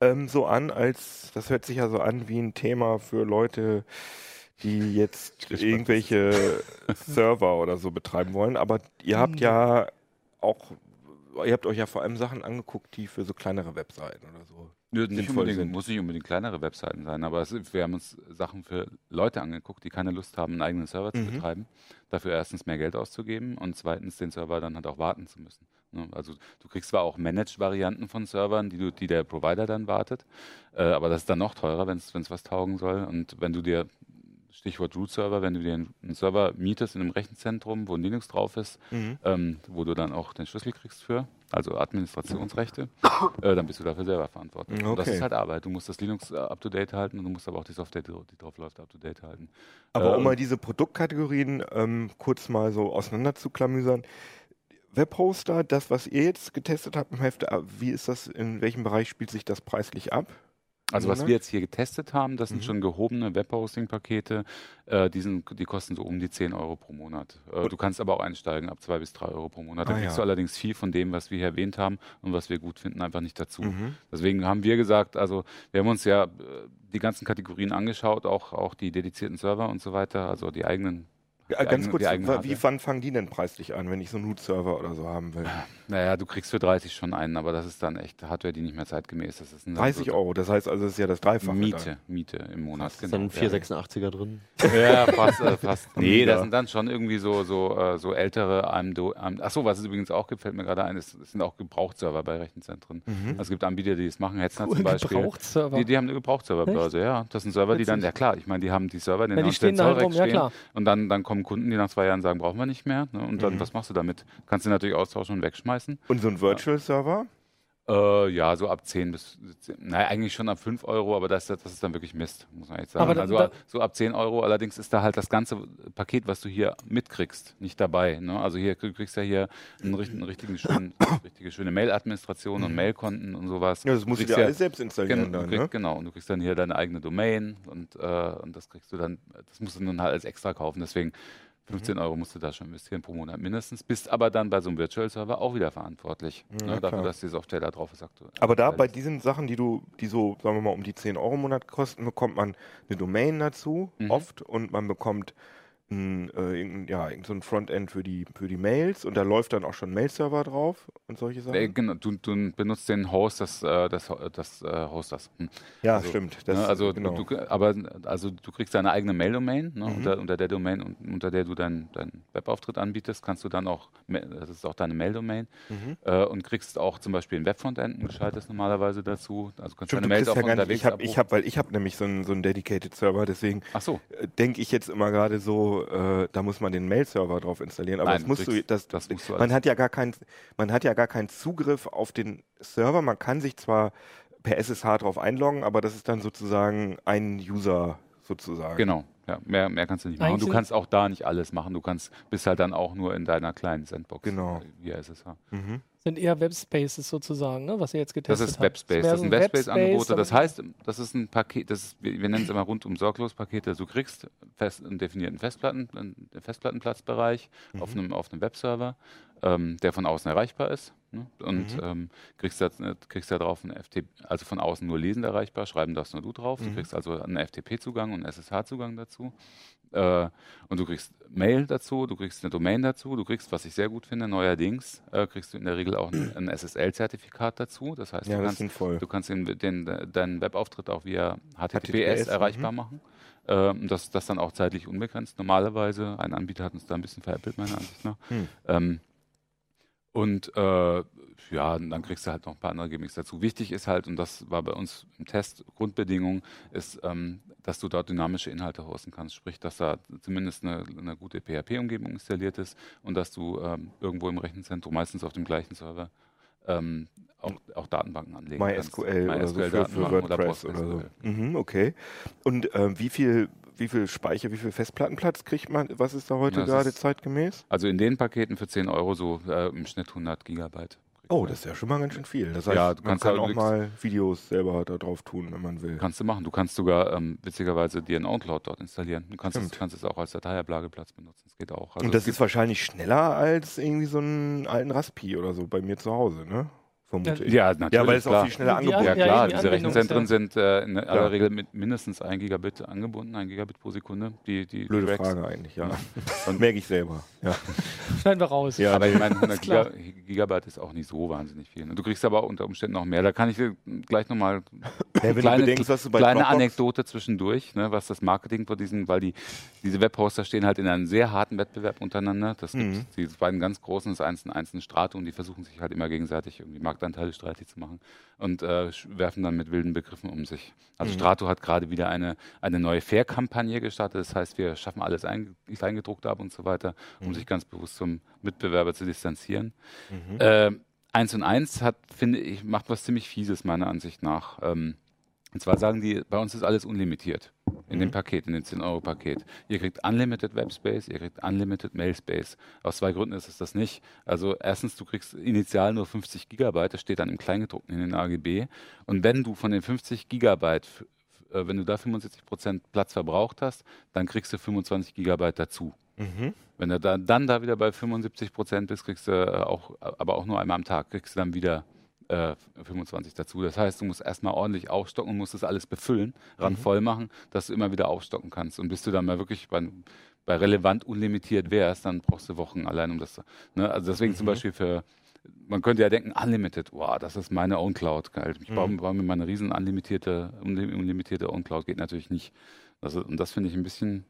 ähm, so an, als das hört sich ja so an wie ein Thema für Leute, die jetzt irgendwelche Server oder so betreiben wollen. Aber ihr habt ja auch, ihr habt euch ja vor allem Sachen angeguckt, die für so kleinere Webseiten oder so. Nö, nicht sinnvoll unbedingt, sind. muss nicht unbedingt kleinere Webseiten sein, aber es, wir haben uns Sachen für Leute angeguckt, die keine Lust haben, einen eigenen Server zu Mhm. betreiben, dafür erstens mehr Geld auszugeben und zweitens den Server dann halt auch warten zu müssen. Ne? Also du kriegst zwar auch Managed-Varianten von Servern, die, du, die der Provider dann wartet, äh, aber das ist dann noch teurer, wenn es was taugen soll. Und wenn du dir, Stichwort Root-Server, wenn du dir einen, einen Server mietest in einem Rechenzentrum, wo ein Linux drauf ist, Mhm. ähm, wo du dann auch den Schlüssel kriegst für, also Administrationsrechte, äh, dann bist du dafür selber verantwortlich. Und das Okay. ist halt Arbeit. Du musst das Linux äh, up-to-date halten und du musst aber auch die Software, die, drauf läuft, up-to-date halten. Aber Äh, um mal diese Produktkategorien ähm, kurz mal so auseinander zu klamüsern. Webhoster, das, was ihr jetzt getestet habt im Heft, äh, wie ist das, in welchem Bereich spielt sich das preislich ab? Also was Monat? wir jetzt hier getestet haben, das sind Mhm. schon gehobene Webhosting-Pakete, äh, die, sind, die kosten so um die 10 Euro pro Monat. Äh, du kannst aber auch einsteigen ab 2 bis 3 Euro pro Monat. Da Ah, kriegst ja. du allerdings viel von dem, was wir hier erwähnt haben und was wir gut finden, einfach nicht dazu. Mhm. Deswegen haben wir gesagt, also wir haben uns ja äh, die ganzen Kategorien angeschaut, auch, auch die dedizierten Server und so weiter, also die eigenen. Ja, ganz kurz, wie wann fangen die denn preislich an, wenn ich so einen Root-Server oder so haben will? Naja, du kriegst für 30 schon einen, aber das ist dann echt Hardware, die nicht mehr zeitgemäß ist. Das ist ein 30 Euro, das heißt also, das ist ja das Dreifache. Miete, Miete im Monat. Ist dann ein Ja. 486er drin? Ja, fast. Äh, fast. Nee, das sind dann schon irgendwie so, so, äh, so ältere AMD. AMD Achso, was es übrigens auch gibt, fällt mir gerade ein, es sind auch Gebrauchtserver bei Rechenzentren. Mhm. Also es gibt Anbieter, die das machen, Hetzner Cool, zum Beispiel. Gebrauchtserver. Die, die haben eine Gebrauchtserverbörse, ja. Das sind Server, die dann, ja klar, ich meine, die haben die Server, die Ja, die auf stehen den da halt rum, ja, stehen. klar. Und dann, dann kommen Kunden, die nach zwei Jahren sagen, brauchen wir nicht mehr. Ne? Und dann, Mhm. was machst du damit? Kannst du natürlich austauschen und wegschmeißen. Und so ein Virtual-Server? Äh, ja, so ab 10 bis, naja, eigentlich schon ab 5 Euro, aber das, das ist dann wirklich Mist, muss man jetzt sagen. Aber da- also da- so ab 10 Euro, allerdings ist da halt das ganze Paket, was du hier mitkriegst, nicht dabei. Ne? Also hier du kriegst ja hier einen, einen richtigen schönen, richtige schöne Mail-Administration und Mailkonten und sowas. Ja, das musst du dir alles selbst installieren Gen- dann, kriegst, ne? Genau, und du kriegst dann hier deine eigene Domain und, äh, und das kriegst du dann, das musst du dann halt als extra kaufen. Deswegen 15 Mhm. Euro musst du da schon investieren pro Monat mindestens, bist aber dann bei so einem Virtual-Server auch wieder verantwortlich. Ja, ne, dafür, dass die Software da drauf ist. aktuell. Aber da bei diesen Sachen, die du, die so, sagen wir mal, um die 10 Euro im Monat kosten, bekommt man eine Domain dazu, Mhm. oft, und man bekommt ein, äh, ja, so ein Frontend für die, für die Mails und da läuft dann auch schon ein Mail-Server drauf und solche Sachen. Äh, genau, du, du benutzt den Host des, äh, des, des äh, Hosters. Hm. ja, also, stimmt. Ne, Das, also, genau. du, aber also du kriegst deine eigene Mail-Domain, ne, Mhm. unter, unter der Domain, un- unter der du deinen dein Webauftritt anbietest, kannst du dann auch, das ist auch deine Mail-Domain, Mhm. äh, und kriegst auch zum Beispiel ein Webfrontend, ein gescheites normalerweise dazu. Also kannst Stimmt, deine du Mails auch ja gar nicht, unterwegs ich habe, hab, weil ich habe nämlich so einen so einen dedicated Server, deswegen so, äh, denke ich jetzt immer gerade so, äh, da muss man den Mail-Server drauf installieren, aber Nein, das musst du das, das musst du man hat ja gar kein, man hat ja gar keinen Zugriff auf den Server, man kann sich zwar per SSH drauf einloggen, aber das ist dann sozusagen ein User sozusagen. genau. Ja, mehr, mehr kannst du nicht machen. Eigentlich du kannst auch da nicht alles machen. Du kannst, bist halt dann auch nur in deiner kleinen Sandbox. Genau. Via SSH. Mhm. Sind eher Webspaces sozusagen, ne, was ihr jetzt Das getestet ist habt. Webspace. mehr Das so sind Webspace-Angebote. Das heißt, das ist ein Paket, das ist, wir, wir nennen es immer rundum sorglos Pakete. Du kriegst fest, einen definierten Festplatten, einen Festplattenplatzbereich auf, einem, auf einem Webserver, ähm, der von außen erreichbar ist. Ne? Und Mhm. ähm, kriegst, da, kriegst da drauf einen FTP, also von außen nur lesend erreichbar, schreiben darfst nur du drauf. Du Mhm. kriegst also einen FTP-Zugang und einen SSH-Zugang dazu. Äh, und du kriegst Mail dazu, du kriegst eine Domain dazu, du kriegst, was ich sehr gut finde, neuerdings, äh, kriegst du in der Regel auch ein, ein SSL-Zertifikat dazu. Das heißt, Ja, du das kannst, du kannst den, den, deinen Webauftritt auch via HTTPS, HTTPS, erreichbar machen. Ähm, das, das dann auch zeitlich unbegrenzt normalerweise. Ein Anbieter hat uns da ein bisschen veräppelt, meiner Ansicht nach. Hm. Ähm, und äh, ja, und dann kriegst du halt noch ein paar andere Gimmicks dazu. Wichtig ist halt, und das war bei uns im Test Grundbedingung, ist, ähm, dass du dort dynamische Inhalte hosten kannst. Sprich, dass da zumindest eine, eine gute PHP-Umgebung installiert ist und dass du ähm, irgendwo im Rechenzentrum, meistens auf dem gleichen Server, ähm, auch, auch Datenbanken anlegen kannst. MySQL oder so für, für WordPress oder, so. PostgreSQL. Mhm, okay. Und ähm, wie viel wie viel Speicher, wie viel Festplattenplatz kriegt man? Was ist da heute Ja, gerade zeitgemäß? Also in den Paketen für 10 Euro so äh, im Schnitt 100 Gigabyte. Oh, das ist ja schon mal ganz schön viel. Das heißt, Ja, du man kannst kann halt auch mal Videos selber da drauf tun, wenn man will. Kannst du machen. Du kannst sogar ähm, witzigerweise dir einen OwnCloud dort installieren. Du kannst, es, kannst es auch als Dateiablageplatz benutzen. Das geht auch. Also Und das ist wahrscheinlich schneller als irgendwie so einen alten Raspi oder so bei mir zu Hause, ne? Vermute ich. ja, natürlich. Ja, weil es klar. auch viel schneller angeboten Ja Ja, klar, die diese Rechenzentren ja- sind äh, in aller Ja. Regel mit mindestens 1 Gigabit angebunden, 1 Gigabit pro Sekunde. Die, die, Blöde die Racks. Frage eigentlich, ja. Ja. Und merke ich selber. Ja. schneiden wir raus. Ja, aber ich meine, 100 Ist klar. Giga Gigabyte ist auch nicht so wahnsinnig viel. ne? Du kriegst aber unter Umständen noch mehr. Da kann ich dir gleich nochmal Ja, kleine, bedenkst, was du bei kleine Anekdote zwischendurch, ne, was das Marketing von diesen, weil die, diese Webhoster stehen halt in einem sehr harten Wettbewerb untereinander. Das gibt Mhm. die beiden ganz großen, das eins und eins und Strato und die versuchen sich halt immer gegenseitig irgendwie Marktanteile streitig zu machen und äh, werfen dann mit wilden Begriffen um sich. Also Mhm. Strato hat gerade wieder eine, eine neue Fair-Kampagne gestartet. Das heißt, wir schaffen alles ein, Kleingedruckte ab und so weiter, um Mhm. sich ganz bewusst zum Mitbewerber zu distanzieren. Ähm, eins und eins hat, finde ich, macht was ziemlich Fieses, meiner Ansicht nach. Ähm, und zwar sagen die, bei uns ist alles unlimitiert in dem Paket, in dem 10-Euro-Paket. Ihr kriegt Unlimited Webspace, ihr kriegt Unlimited Mailspace. Aus zwei Gründen ist es das nicht. Also erstens, du kriegst initial nur 50 Gigabyte, das steht dann im Kleingedruckten in den AGB. Und wenn du von den 50 Gigabyte, äh, wenn du da 75 Prozent Platz verbraucht hast, dann kriegst du 25 Gigabyte dazu. Mhm. Wenn du da, dann da wieder bei 75 Prozent bist, kriegst du äh, auch, aber auch nur einmal am Tag, kriegst du dann wieder äh, 25 dazu. Das heißt, du musst erstmal ordentlich aufstocken und musst das alles befüllen, ran voll machen, dass du immer wieder aufstocken kannst. Und bis du dann mal wirklich bei, bei relevant unlimitiert wärst, dann brauchst du Wochen allein, um das. Ne? Also deswegen zum Beispiel für, man könnte ja denken, Unlimited, wow, das ist meine Own Cloud. Geil. Ich baue, baue mir meine riesen unlimitierte, unlim- unlimitierte Own Cloud, geht natürlich nicht. Also, und das finde ich ein bisschen,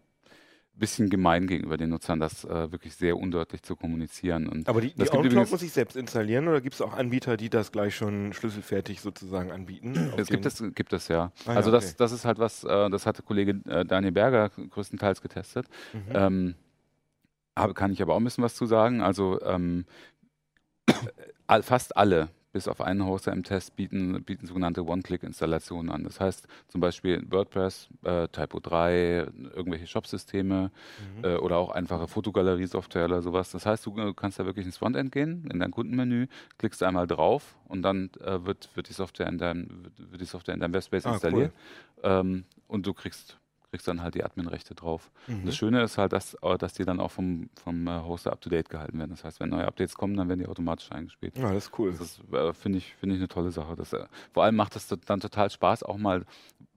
bisschen gemein gegenüber den Nutzern, das äh, wirklich sehr undeutlich zu kommunizieren. Und Aber die, die OwnCloud muss ich selbst installieren oder gibt es auch Anbieter, die das gleich schon schlüsselfertig sozusagen anbieten? Es gibt es, gibt es ja. Ah ja, also das, okay. das ist halt was, äh, das hatte Kollege äh, Daniel Berger größtenteils getestet. Mhm. Ähm, kann ich aber auch ein bisschen was zu sagen. Also ähm, fast alle, bis auf einen Hoster im Test, bieten, bieten sogenannte One-Click-Installationen an. Das heißt zum Beispiel WordPress, äh, Typo 3, irgendwelche Shop-Systeme Mhm. äh, oder auch einfache Fotogalerie-Software oder sowas. Das heißt, du äh, kannst da wirklich ins Frontend gehen, in dein Kundenmenü, klickst einmal drauf und dann äh, wird, wird, die Software in deinem, wird, wird die Software in deinem Webspace Ah, installiert ähm, und du kriegst kriegst dann halt die Admin-Rechte drauf. Und Mhm. das Schöne ist halt, dass, äh, dass die dann auch vom, vom äh, Hoster up-to-date gehalten werden. Das heißt, wenn neue Updates kommen, dann werden die automatisch eingespielt. Ja, das ist cool. Das äh, finde ich, finde ich eine tolle Sache. Das, äh, vor allem macht das dann total Spaß, auch mal,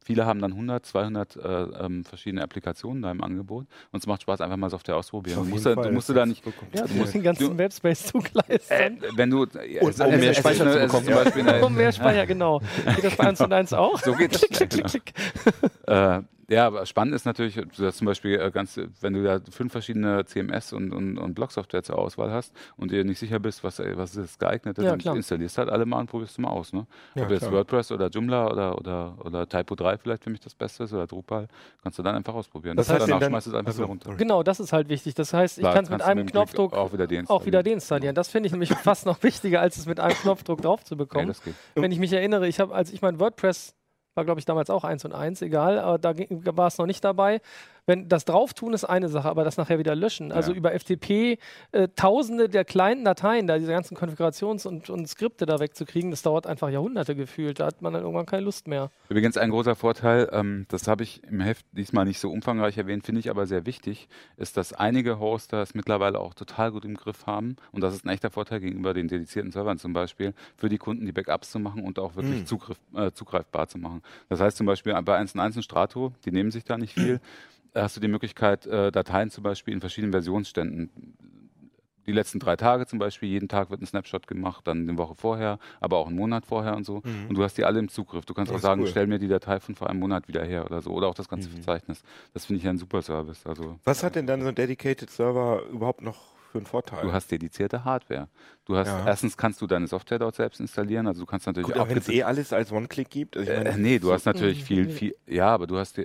viele haben dann 100, 200 äh, ähm, verschiedene Applikationen da im Angebot und es macht Spaß, einfach mal Software auszuprobieren. Auf Du musst, da, du musst da nicht, Ja, du musst den ganzen Du- Webspace zugleisten. wenn du, ja, Und es- um es- mehr Speicher zu bekommen. Zum Beispiel eine, Um mehr Speicher, genau. Geht das bei 1 und 1 auch? So geht das, klick, klick, ja, klick, genau. klick. Äh, ja, aber spannend ist natürlich, du hast zum Beispiel äh, ganz, wenn du da fünf verschiedene CMS und, und, und Blog-Software zur Auswahl hast und dir nicht sicher bist, was, was ist geeignet, Ja, dann klar. installierst halt alle mal und probierst du mal aus. Ne? Ja, Ob jetzt klar. WordPress oder Joomla oder, oder, oder Typo 3 vielleicht für mich das Beste ist oder Drupal, kannst du dann einfach ausprobieren. Was heißt danach dann- schmeißt du es einfach wieder runter. Genau, das ist halt wichtig. Das heißt, ich kann es mit einem Knopfdruck auch wieder deinstallieren. auch wieder deinstallieren. Das finde ich nämlich fast noch wichtiger, als es mit einem Knopfdruck drauf zu bekommen. das geht. Wenn ich mich erinnere, ich habe, als ich mein WordPress war, glaube ich, damals auch 1 und 1, egal, aber da war es noch nicht dabei. Wenn das Drauftun ist eine Sache, aber das nachher wieder löschen. Also Ja. über FTP äh, tausende der kleinen Dateien, da diese ganzen Konfigurations- und, und Skripte da wegzukriegen, das dauert einfach Jahrhunderte gefühlt. Da hat man dann irgendwann keine Lust mehr. Übrigens ein großer Vorteil, ähm, das habe ich im Heft diesmal nicht so umfangreich erwähnt, finde ich aber sehr wichtig, ist, dass einige Hoster es mittlerweile auch total gut im Griff haben und das ist ein echter Vorteil gegenüber den dedizierten Servern zum Beispiel, für die Kunden die Backups zu machen und auch wirklich Mhm. Zugriff, äh, zugreifbar zu machen. Das heißt zum Beispiel bei 1.1 und Strato, die nehmen sich da nicht viel, hast du die Möglichkeit, äh, Dateien zum Beispiel in verschiedenen Versionsständen die letzten drei Tage zum Beispiel, jeden Tag wird ein Snapshot gemacht, dann eine Woche vorher, aber auch einen Monat vorher und so. Mhm. Und du hast die alle im Zugriff. Du kannst Das auch sagen, cool. stell mir die Datei von vor einem Monat wieder her oder so. Oder auch das ganze Mhm. Verzeichnis. Das finde ich ja ein super Service. Also Was hat denn dann so ein Dedicated Server überhaupt noch für einen Vorteil? du hast dedizierte Hardware. Du hast, Ja. erstens kannst du deine Software dort selbst installieren. Also du kannst natürlich Gut, aber wenn es eh alles als One-Click gibt, also ich Äh, meine, nee, du hast natürlich Mhm. viel, viel, ja, aber du hast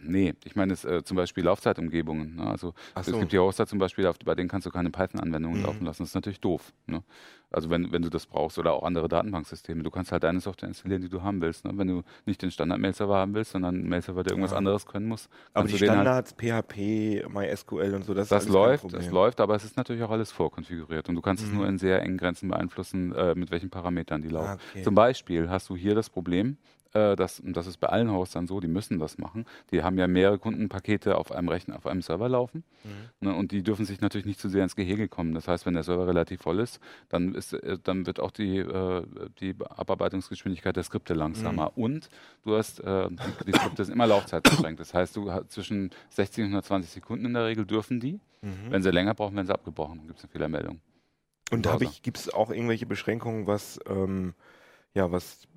nee, ich meine es, äh, zum Beispiel Laufzeitumgebungen. Ne? Also Ach es so. gibt ja Hoster zum Beispiel, auf, bei denen kannst du keine Python-Anwendungen Mhm. laufen lassen. Das ist natürlich doof. Ne? Also wenn, wenn du das brauchst oder auch andere Datenbanksysteme. Du kannst halt deine Software installieren, die du haben willst. Ne? Wenn du nicht den Standard-Mail-Server haben willst, sondern einen Mail-Server, der irgendwas Ja. anderes können muss, aber die halt Standards, PHP, MySQL und so, das, das läuft, es läuft, aber es ist natürlich auch alles vorkonfiguriert und du kannst es Mhm. nur in sehr engen Grenzen beeinflussen, äh, mit welchen Parametern die laufen. Ah, okay. Zum Beispiel hast du hier das Problem, äh, das, und das ist bei allen Hostern so, die müssen das machen. Die haben ja mehrere Kundenpakete auf einem Rechner, auf einem Server laufen. Ne, und die dürfen sich natürlich nicht zu sehr ins Gehege kommen. Das heißt, wenn der Server relativ voll ist, dann, ist, äh, dann wird auch die, äh, die Abarbeitungsgeschwindigkeit der Skripte langsamer. Und du hast, äh, die, die Skripte sind immer laufzeitbeschränkt. Das heißt, du zwischen 60 und 120 Sekunden in der Regel dürfen die. Wenn sie länger brauchen, werden sie abgebrochen. Dann gibt es eine Fehlermeldung. Und ich, gibt es auch irgendwelche Beschränkungen, was, ähm, ja, was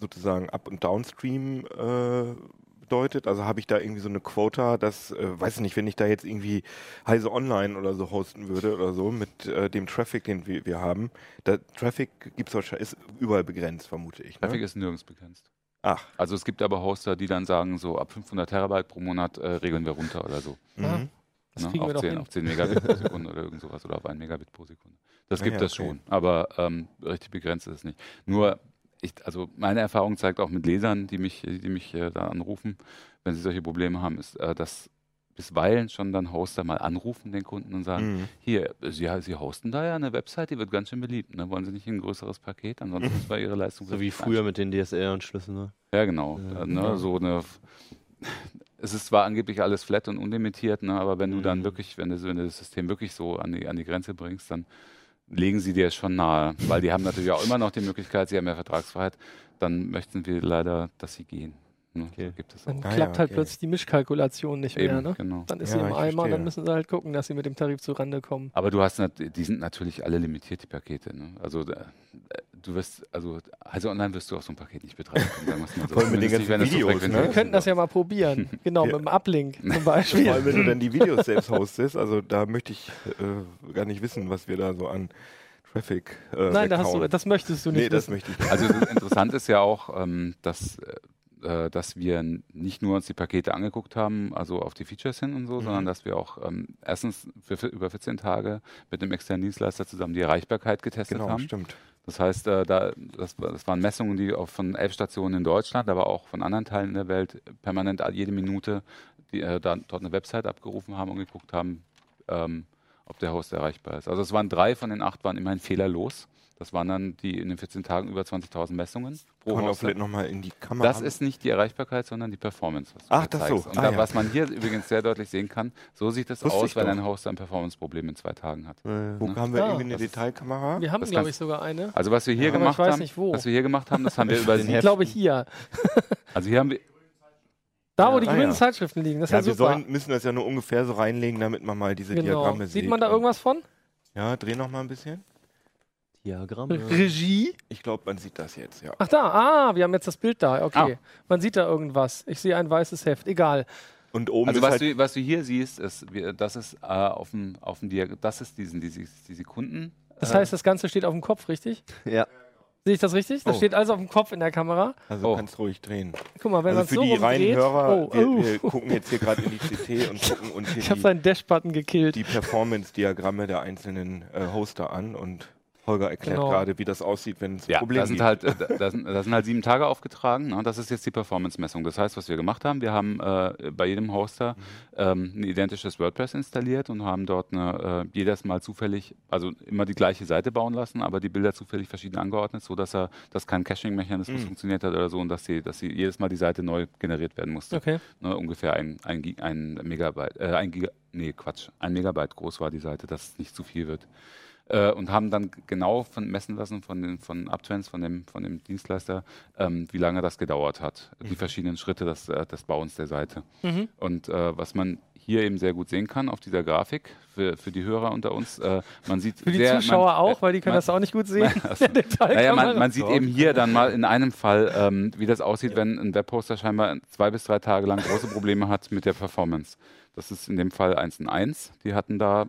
sozusagen Up- und Downstream äh, bedeutet? Also habe ich da irgendwie so eine Quota, dass, äh, weiß ich nicht, wenn ich da jetzt irgendwie Heise Online oder so hosten würde oder so mit äh, dem Traffic, den wir, wir haben, der Traffic gibt's wahrscheinlich, ist überall begrenzt, vermute ich. Traffic Ne? ist nirgends begrenzt. Ach, Also es gibt aber Hoster, die dann sagen, so ab 500 Terabyte pro Monat äh, regeln wir runter oder so. mhm. Das ne? kriegen auf, wir doch 10, hin. auf 10 Megabit pro Sekunde oder irgend sowas oder auf 1 Megabit pro Sekunde. Das Ah gibt ja, es okay. schon, aber ähm, richtig begrenzt ist es nicht. Nur, ich, also meine Erfahrung zeigt auch mit Lesern, die mich, die mich äh, da anrufen, wenn sie solche Probleme haben, ist, äh, dass bisweilen schon dann Hoster mal anrufen, den Kunden, und sagen, Mhm. hier, Sie, Sie hosten da ja eine Website, die wird ganz schön beliebt. Ne? Wollen Sie nicht ein größeres Paket? Ansonsten ist bei Ihre Leistung So wie früher mit den DSL-Anschlüssen. Ne? ja, genau. Ja, Äh, ne, genau. So eine. Es ist zwar angeblich alles flat und unlimitiert, ne, aber wenn du dann Mhm. wirklich, wenn du, wenn du das System wirklich so an die, an die Grenze bringst, dann legen sie dir schon nahe. Weil die haben natürlich auch immer noch die Möglichkeit, sie haben ja Vertragsfreiheit, dann möchten wir leider, dass sie gehen. Ne? Okay. So gibt es auch. Dann Ah ja, klappt halt okay. plötzlich die Mischkalkulation nicht mehr. Eben, Ne? genau. Dann ist Ja, sie im Eimer und dann müssen sie halt gucken, dass sie mit dem Tarif zurande kommen. Aber du hast, die sind natürlich alle limitiert, die Pakete. Ne? Also äh, du wirst, also, also online wirst du auch so ein Paket nicht betreiben so. Vor mit den ganzen so ne? Wir könnten das ja mal probieren. Genau, Ja. mit dem Uplink zum Vor Beispiel. allem, wenn du dann die Videos selbst hostest, also da möchte ich äh, gar nicht wissen, was wir da so an Traffic äh, Nein, da hast du, das möchtest du nicht Nee, das wissen. möchte ich nicht. Also interessant ist ja auch, ähm, dass, äh, dass wir nicht nur uns die Pakete angeguckt haben, also auf die Features hin und so, Mhm. sondern dass wir auch ähm, erstens für, für über 14 Tage mit dem externen Dienstleister zusammen die Erreichbarkeit getestet Genau, haben. stimmt. Das heißt, äh, da, das, das waren Messungen, die auch von elf Stationen in Deutschland, aber auch von anderen Teilen der Welt permanent jede Minute die, äh, da, dort eine Website abgerufen haben und geguckt haben, ähm, ob der Host erreichbar ist. Also es waren drei von den acht waren immerhin fehlerlos. Das waren dann die in den 14 Tagen über 20.000 Messungen pro Kann man auch Hoster. vielleicht nochmal in die Kamera. Das ist nicht die Erreichbarkeit, sondern die Performance. Ach, da das so. Und Ah, da, ja. was man hier übrigens sehr deutlich sehen kann, so sieht es aus, ich wenn doch. ein Hoster ein Performance-Problem in zwei Tagen hat. Ja, Wo ne? haben wir Ah, irgendwie eine das Detailkamera? Wir haben, glaube ich, sogar eine. Also was wir hier ich gemacht weiß haben, nicht, wo. was wir hier gemacht haben, das haben wir über Den Ich Heft- glaube hier. Also hier haben wir Da, wo die Ah, grünen ja. Zeitschriften liegen. Das ist ja, ja, wir super. sollen, müssen das ja nur ungefähr so reinlegen, damit man mal diese genau. Diagramme sieht. Sieht man da irgendwas von? Ja, dreh noch mal ein bisschen. Diagramme. Regie? Ich glaube, man sieht das jetzt, ja. Ach da, ah, wir haben jetzt das Bild da. Okay. Ah. Man sieht da irgendwas. Ich sehe ein weißes Heft. Egal. Und oben Also ist was, halt, du, was du hier siehst, ist, wir- das ist äh, auf dem auf dem Diag das ist diesen die, die Sekunden. Das äh, heißt, das Ganze steht auf dem Kopf, richtig? Ja. Sehe ich das richtig? Das Oh. steht alles auf dem Kopf in der Kamera. also Oh. kannst ruhig drehen. Guck mal, wenn Also man für so die reinen. Hörer, oh, wir, oh. wir gucken jetzt hier gerade in die CT und gucken uns ich hier habe die, seinen Dash-Button gekillt. die Performance-Diagramme der einzelnen äh, Hoster an und Holger erklärt Genau. gerade, wie das aussieht, wenn es Ja, Probleme da sind, gibt. halt, äh, da, da sind, da sind halt sieben Tage aufgetragen. Ne? Das ist jetzt die Performance-Messung. Das heißt, was wir gemacht haben, wir haben äh, bei jedem Hoster ähm, ein identisches WordPress installiert und haben dort eine, äh, jedes Mal zufällig, also immer die gleiche Seite bauen lassen, aber die Bilder zufällig verschieden angeordnet, so dass er, dass kein Caching-Mechanismus Mhm. funktioniert hat oder so und dass sie, dass sie jedes Mal die Seite neu generiert werden musste. Okay. Ne, ungefähr ein, ein, ein Megabyte, äh, ein Giga, nee, Quatsch, ein Megabyte groß war die Seite, dass es nicht zu viel wird. Äh, und haben dann genau von, messen lassen von den von Uptrends, von dem, von dem Dienstleister, ähm, wie lange das gedauert hat, die verschiedenen Schritte des, äh, des Bauens der Seite. Mhm. Und äh, was man hier eben sehr gut sehen kann auf dieser Grafik, für, für die Hörer unter uns, äh, man sieht Für die sehr, Zuschauer man, auch, weil die können man- das auch nicht gut sehen. Der Detail Naja, man, man- man sieht eben hier dann mal in einem Fall, ähm, wie das aussieht, wenn ein Webhoster scheinbar zwei bis drei Tage lang große Probleme hat mit der Performance. Das ist in dem Fall 1 und 1. Die hatten da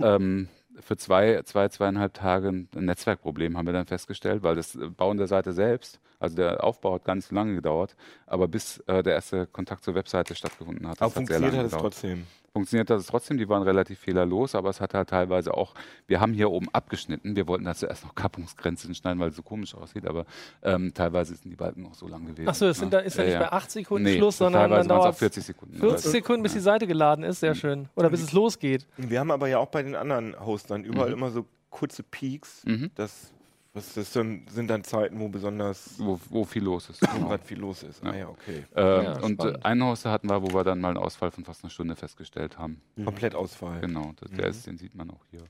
ähm, für zwei, zwei, zweieinhalb Tage ein Netzwerkproblem, haben wir dann festgestellt, weil das Bauen der Seite selbst, also der Aufbau hat gar nicht so lange gedauert, aber bis äh, der erste Kontakt zur Webseite stattgefunden hat. Aber das hat sehr funktioniert lange hat es gedauert trotzdem. funktioniert hat es trotzdem. Die waren relativ fehlerlos, aber es hat halt teilweise auch, wir haben hier oben abgeschnitten. Wir wollten da zuerst noch Kappungsgrenzen schneiden, weil es so komisch aussieht, aber ähm, teilweise sind die Balken auch so lang gewesen. Achso, das sind da, ist ja nicht ja. bei 8 Sekunden Nee, Schluss, sondern dann dauert auch 40 Sekunden. 40 Sekunden, bis die Seite geladen ist. Mhm. Sehr schön. Oder bis es losgeht. Wir haben aber ja auch bei den anderen Hostern überall Mhm. immer so kurze Peaks. Mhm. Das Was ist denn, sind dann Zeiten, wo besonders wo, wo viel los ist. wo Genau. viel los ist? Ja. Ah ja, okay. Ähm, Ja, und äh, spannend. einen Hoster hatten wir, wo wir dann mal einen Ausfall von fast einer Stunde festgestellt haben. Komplettausfall. Genau, das- der Mhm. ist, den sieht man auch hier.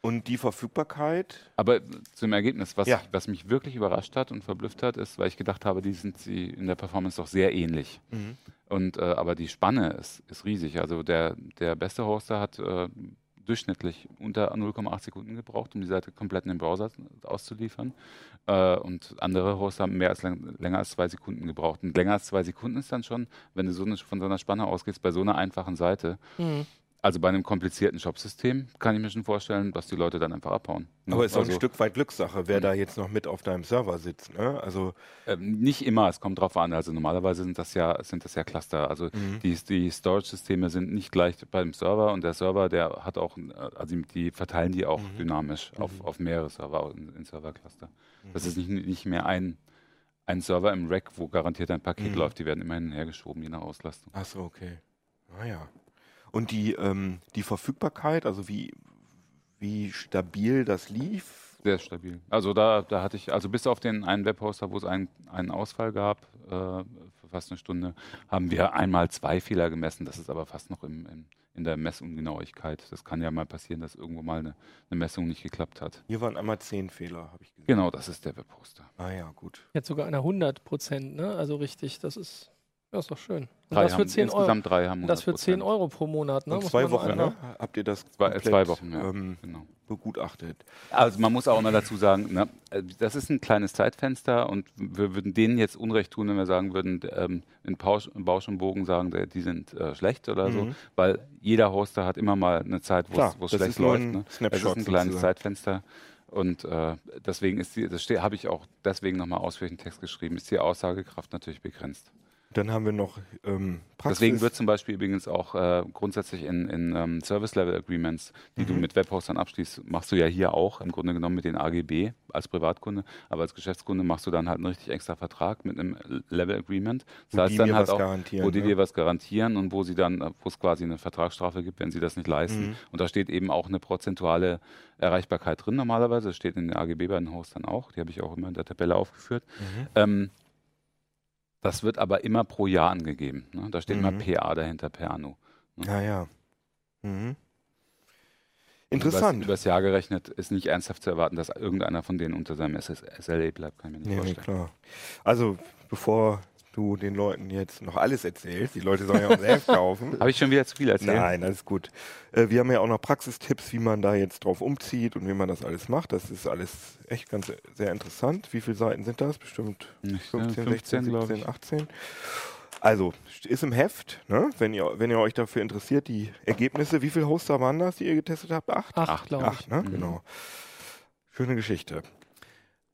Und die Verfügbarkeit? Aber zum Ergebnis, was, Ja. was mich wirklich überrascht hat und verblüfft hat, ist, weil ich gedacht habe, die sind sie in der Performance doch sehr ähnlich. Und, äh, aber die Spanne ist, ist riesig. Also der, der beste Hoster hat äh, durchschnittlich unter 0,8 Sekunden gebraucht, um die Seite komplett in den Browser auszuliefern. Äh, und andere Hoster haben mehr als länger als zwei Sekunden gebraucht. Und länger als zwei Sekunden ist dann schon, wenn du so eine, von so einer Spanne ausgehst, bei so einer einfachen Seite. Mhm. Also bei einem komplizierten Shopsystem kann ich mir schon vorstellen, dass die Leute dann einfach abhauen. Ne? Aber ist auch also, ein Stück weit Glückssache, wer da jetzt noch mit auf deinem Server sitzt. Ne? Also Ähm, nicht immer, es kommt drauf an. Also normalerweise sind das ja, sind das ja Cluster. Also Mhm. die, die Storage-Systeme sind nicht gleich beim Server und der Server, der hat auch, also die- verteilen die auch Mhm. dynamisch auf, auf mehrere Server in, in Server-Cluster. Das ist nicht, nicht mehr ein, ein Server im Rack, wo garantiert ein Paket Mhm. läuft. Die werden immer hinhergeschoben, je nach Auslastung. Ach so, okay. Naja. Und die, ähm, die Verfügbarkeit, also wie, wie stabil das lief? Sehr stabil. Also da, da hatte ich, also bis auf den einen Webhoster, wo es einen, einen Ausfall gab, äh, für fast eine Stunde, haben wir einmal zwei Fehler gemessen. Das ist aber fast noch im, im, in der Messungenauigkeit. Das kann ja mal passieren, dass irgendwo mal eine, eine Messung nicht geklappt hat. Hier waren einmal zehn Fehler, habe ich gesehen. Genau, das ist der Webhoster. Ah ja, gut. Jetzt sogar einer 100 Prozent, ne? Also richtig, das ist, das ist doch schön. Und Drei das für haben, 10 Euro. insgesamt drei haben Das für 10 100%. Euro pro Monat, ne? Und Muss zwei Wochen, ne? Habt ihr das Zwei, äh, komplett, zwei Wochen, ja. ähm, genau. begutachtet? Also man muss auch immer dazu sagen, ne, äh, das ist ein kleines Zeitfenster und wir würden denen jetzt Unrecht tun, wenn wir sagen würden, ähm, in, Pausch, Bausch und Bogen sagen, die sind äh, schlecht oder so, Mhm. weil jeder Hoster hat immer mal eine Zeit, wo es das schlecht läuft. ein Ne? Snapshot ist ein kleines sozusagen. Zeitfenster und äh, deswegen ist die, das habe ich auch deswegen nochmal ausführlich einen Text geschrieben, ist die Aussagekraft natürlich begrenzt. Dann haben wir noch ähm, Praxis. Deswegen wird zum Beispiel übrigens auch äh, grundsätzlich in, in ähm, Service-Level-Agreements, die du Mhm. mit Webhostern abschließt, machst du ja hier auch im Grunde genommen mit den AGB als Privatkunde, aber als Geschäftskunde machst du dann halt einen richtig extra Vertrag mit einem Level-Agreement. Das wo heißt die dann halt auch, wo die ne? dir was garantieren und wo sie dann, äh, wo es quasi eine Vertragsstrafe gibt, wenn sie das nicht leisten. Mhm. Und da steht eben auch eine prozentuale Erreichbarkeit drin normalerweise. Das steht in den AGB bei den Hostern auch. Die habe ich auch immer in der Tabelle aufgeführt. Mhm. Ähm, das wird aber immer pro Jahr angegeben. Ne? Da steht immer Mhm. PA dahinter, per Anno. Ja, ja. Mhm. Übers, Interessant. übers Jahr gerechnet ist nicht ernsthaft zu erwarten, dass irgendeiner von denen unter seinem SLA bleibt, kann ich mir nicht Nee, nee, vorstellen. klar. Also, bevor du den Leuten jetzt noch alles erzählst, die Leute sollen ja auch selbst kaufen. Habe ich schon wieder zu viel erzählt? Nein, alles gut. Äh, wir haben ja auch noch Praxistipps, wie man da jetzt drauf umzieht und wie man das alles macht. Das ist alles echt ganz sehr interessant. Wie viele Seiten sind das? Bestimmt Nicht, 15, 15, 16, glaub 17, ich. 18. Also, ist im Heft, ne? wenn, ihr, wenn ihr euch dafür interessiert, die Ergebnisse. Wie viele Hoster waren das, die ihr getestet habt? Acht? Acht, Acht, glaube ich. Acht, ne? Mhm. Genau. Schöne Geschichte.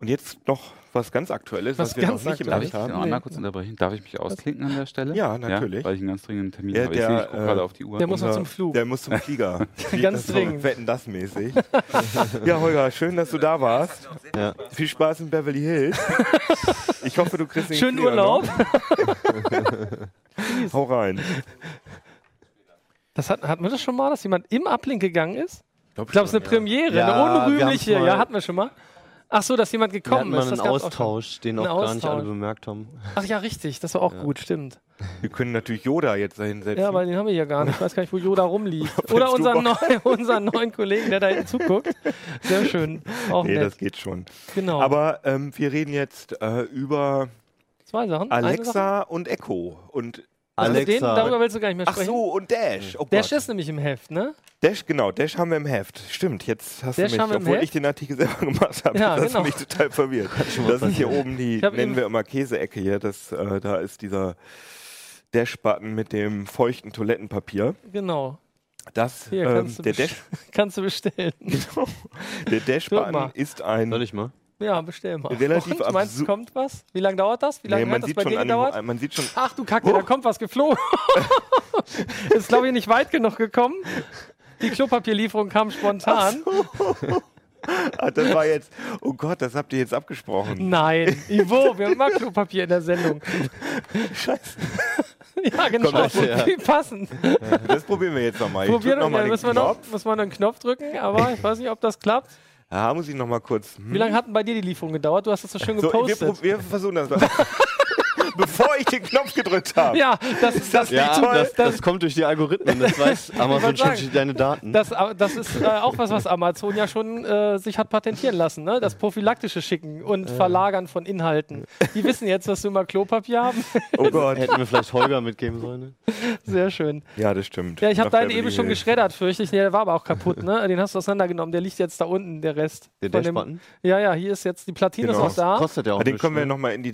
Und jetzt noch was ganz Aktuelles, was, Was wir noch ganz nicht im Darf ich haben. noch einmal kurz unterbrechen? Darf ich mich ausklinken an der Stelle? Ja, natürlich. weil ich einen ganz dringenden Termin Der- habe. Ich, sehe, ich der, gucke äh, gerade auf die Uhr. Der muss noch zum Flug. Der muss zum Flieger. Ganz dringend. Wetten das mäßig. ja, Holger, schön, dass du da warst. Ja. Viel Spaß in Beverly Hills. Ich hoffe, du kriegst den Schönen Flieger Urlaub. Noch. Hau rein. Das hat, hatten wir das schon mal, dass jemand im Uplink gegangen ist? Ich Ich glaube, es ist eine Premiere, Ja, eine unrühmliche. Ja, hatten wir schon mal. Ach so, dass jemand Wir gekommen hatten mal ist. Das einen. Austausch, den Ein auch gar nicht alle Austausch. bemerkt haben. Ach ja, richtig. Das war auch gut, stimmt. Wir können natürlich Yoda jetzt dahin setzen. Ja, aber den haben wir hier gar nicht. Ich weiß gar nicht, wo Yoda rumliegt. Oder unseren, neu, unseren neuen Kollegen, der da hinten zuguckt. Sehr schön. Auch nee, nett. das geht schon. genau. Aber ähm, wir reden jetzt äh, über Zwei Sachen. Eine Sache? Alexa und Echo. Und Also Alexa. Den, darüber willst du gar nicht mehr ach sprechen. so, und Dash. Oh Dash Gott. ist nämlich im Heft, ne? Dash, genau, Dash haben wir im Heft. Stimmt, jetzt hast Dash du haben mich, obwohl ich den Artikel selber gemacht habe, Ja, das genau. mich total verwirrt. Das sind hier oben die, nennen wir immer Käseecke hier. Das, äh, da ist dieser Dash-Button mit dem feuchten Toilettenpapier. Genau. Das, Hier, ähm, kannst, du der Dash, kannst du bestellen. genau, der Dash-Button ist ein Soll ich mal? Ja, bestell mal. Relativ Und, meinst du, kommt was? Wie lange dauert das? Wie lange Nee, hat das bei dir gedauert? man sieht schon, Ach du Kacke, da kommt was geflogen. ist, glaube ich, nicht weit genug gekommen. Die Klopapierlieferung kam spontan. ah, das war jetzt, oh Gott, das habt ihr jetzt abgesprochen. Nein, Ivo, wir haben immer Klopapier in der Sendung. Scheiße. Ja, genau. Komm, das-. Wie passend. Das probieren wir jetzt nochmal. Ich Probier drück doch noch mal den müssen wir, noch, Knopf. muss man einen Knopf drücken, aber ich weiß nicht, ob das klappt. Da muss ich noch mal kurz. hm. Wie lange hat denn bei dir die Lieferung gedauert? Du hast das so schön so, wir, gepostet. wir versuchen das mal. Bevor ich den Knopf gedrückt habe. ja, das ist das, Ja, toll. das, das kommt durch die Algorithmen. Das weiß Amazon schon durch deine Daten. Das, das ist äh, auch was, was Amazon ja schon äh, sich hat patentieren lassen, ne? Das prophylaktische Schicken und Verlagern von Inhalten. Die wissen jetzt, dass wir mal Klopapier haben. Oh Gott. Hätten wir vielleicht Holger mitgeben sollen. Ne? Sehr schön. Ja, das stimmt. Ja, ich habe deinen eben schon geschreddert, fürchte ich. Nee, der war aber auch kaputt, ne? Den hast du auseinandergenommen. Der liegt jetzt da unten, der Rest. Der Dashbutton. Ja, ja, hier ist jetzt die Platine Genau. ist auch da. Kostet ja auch den können wir ne? noch mal in die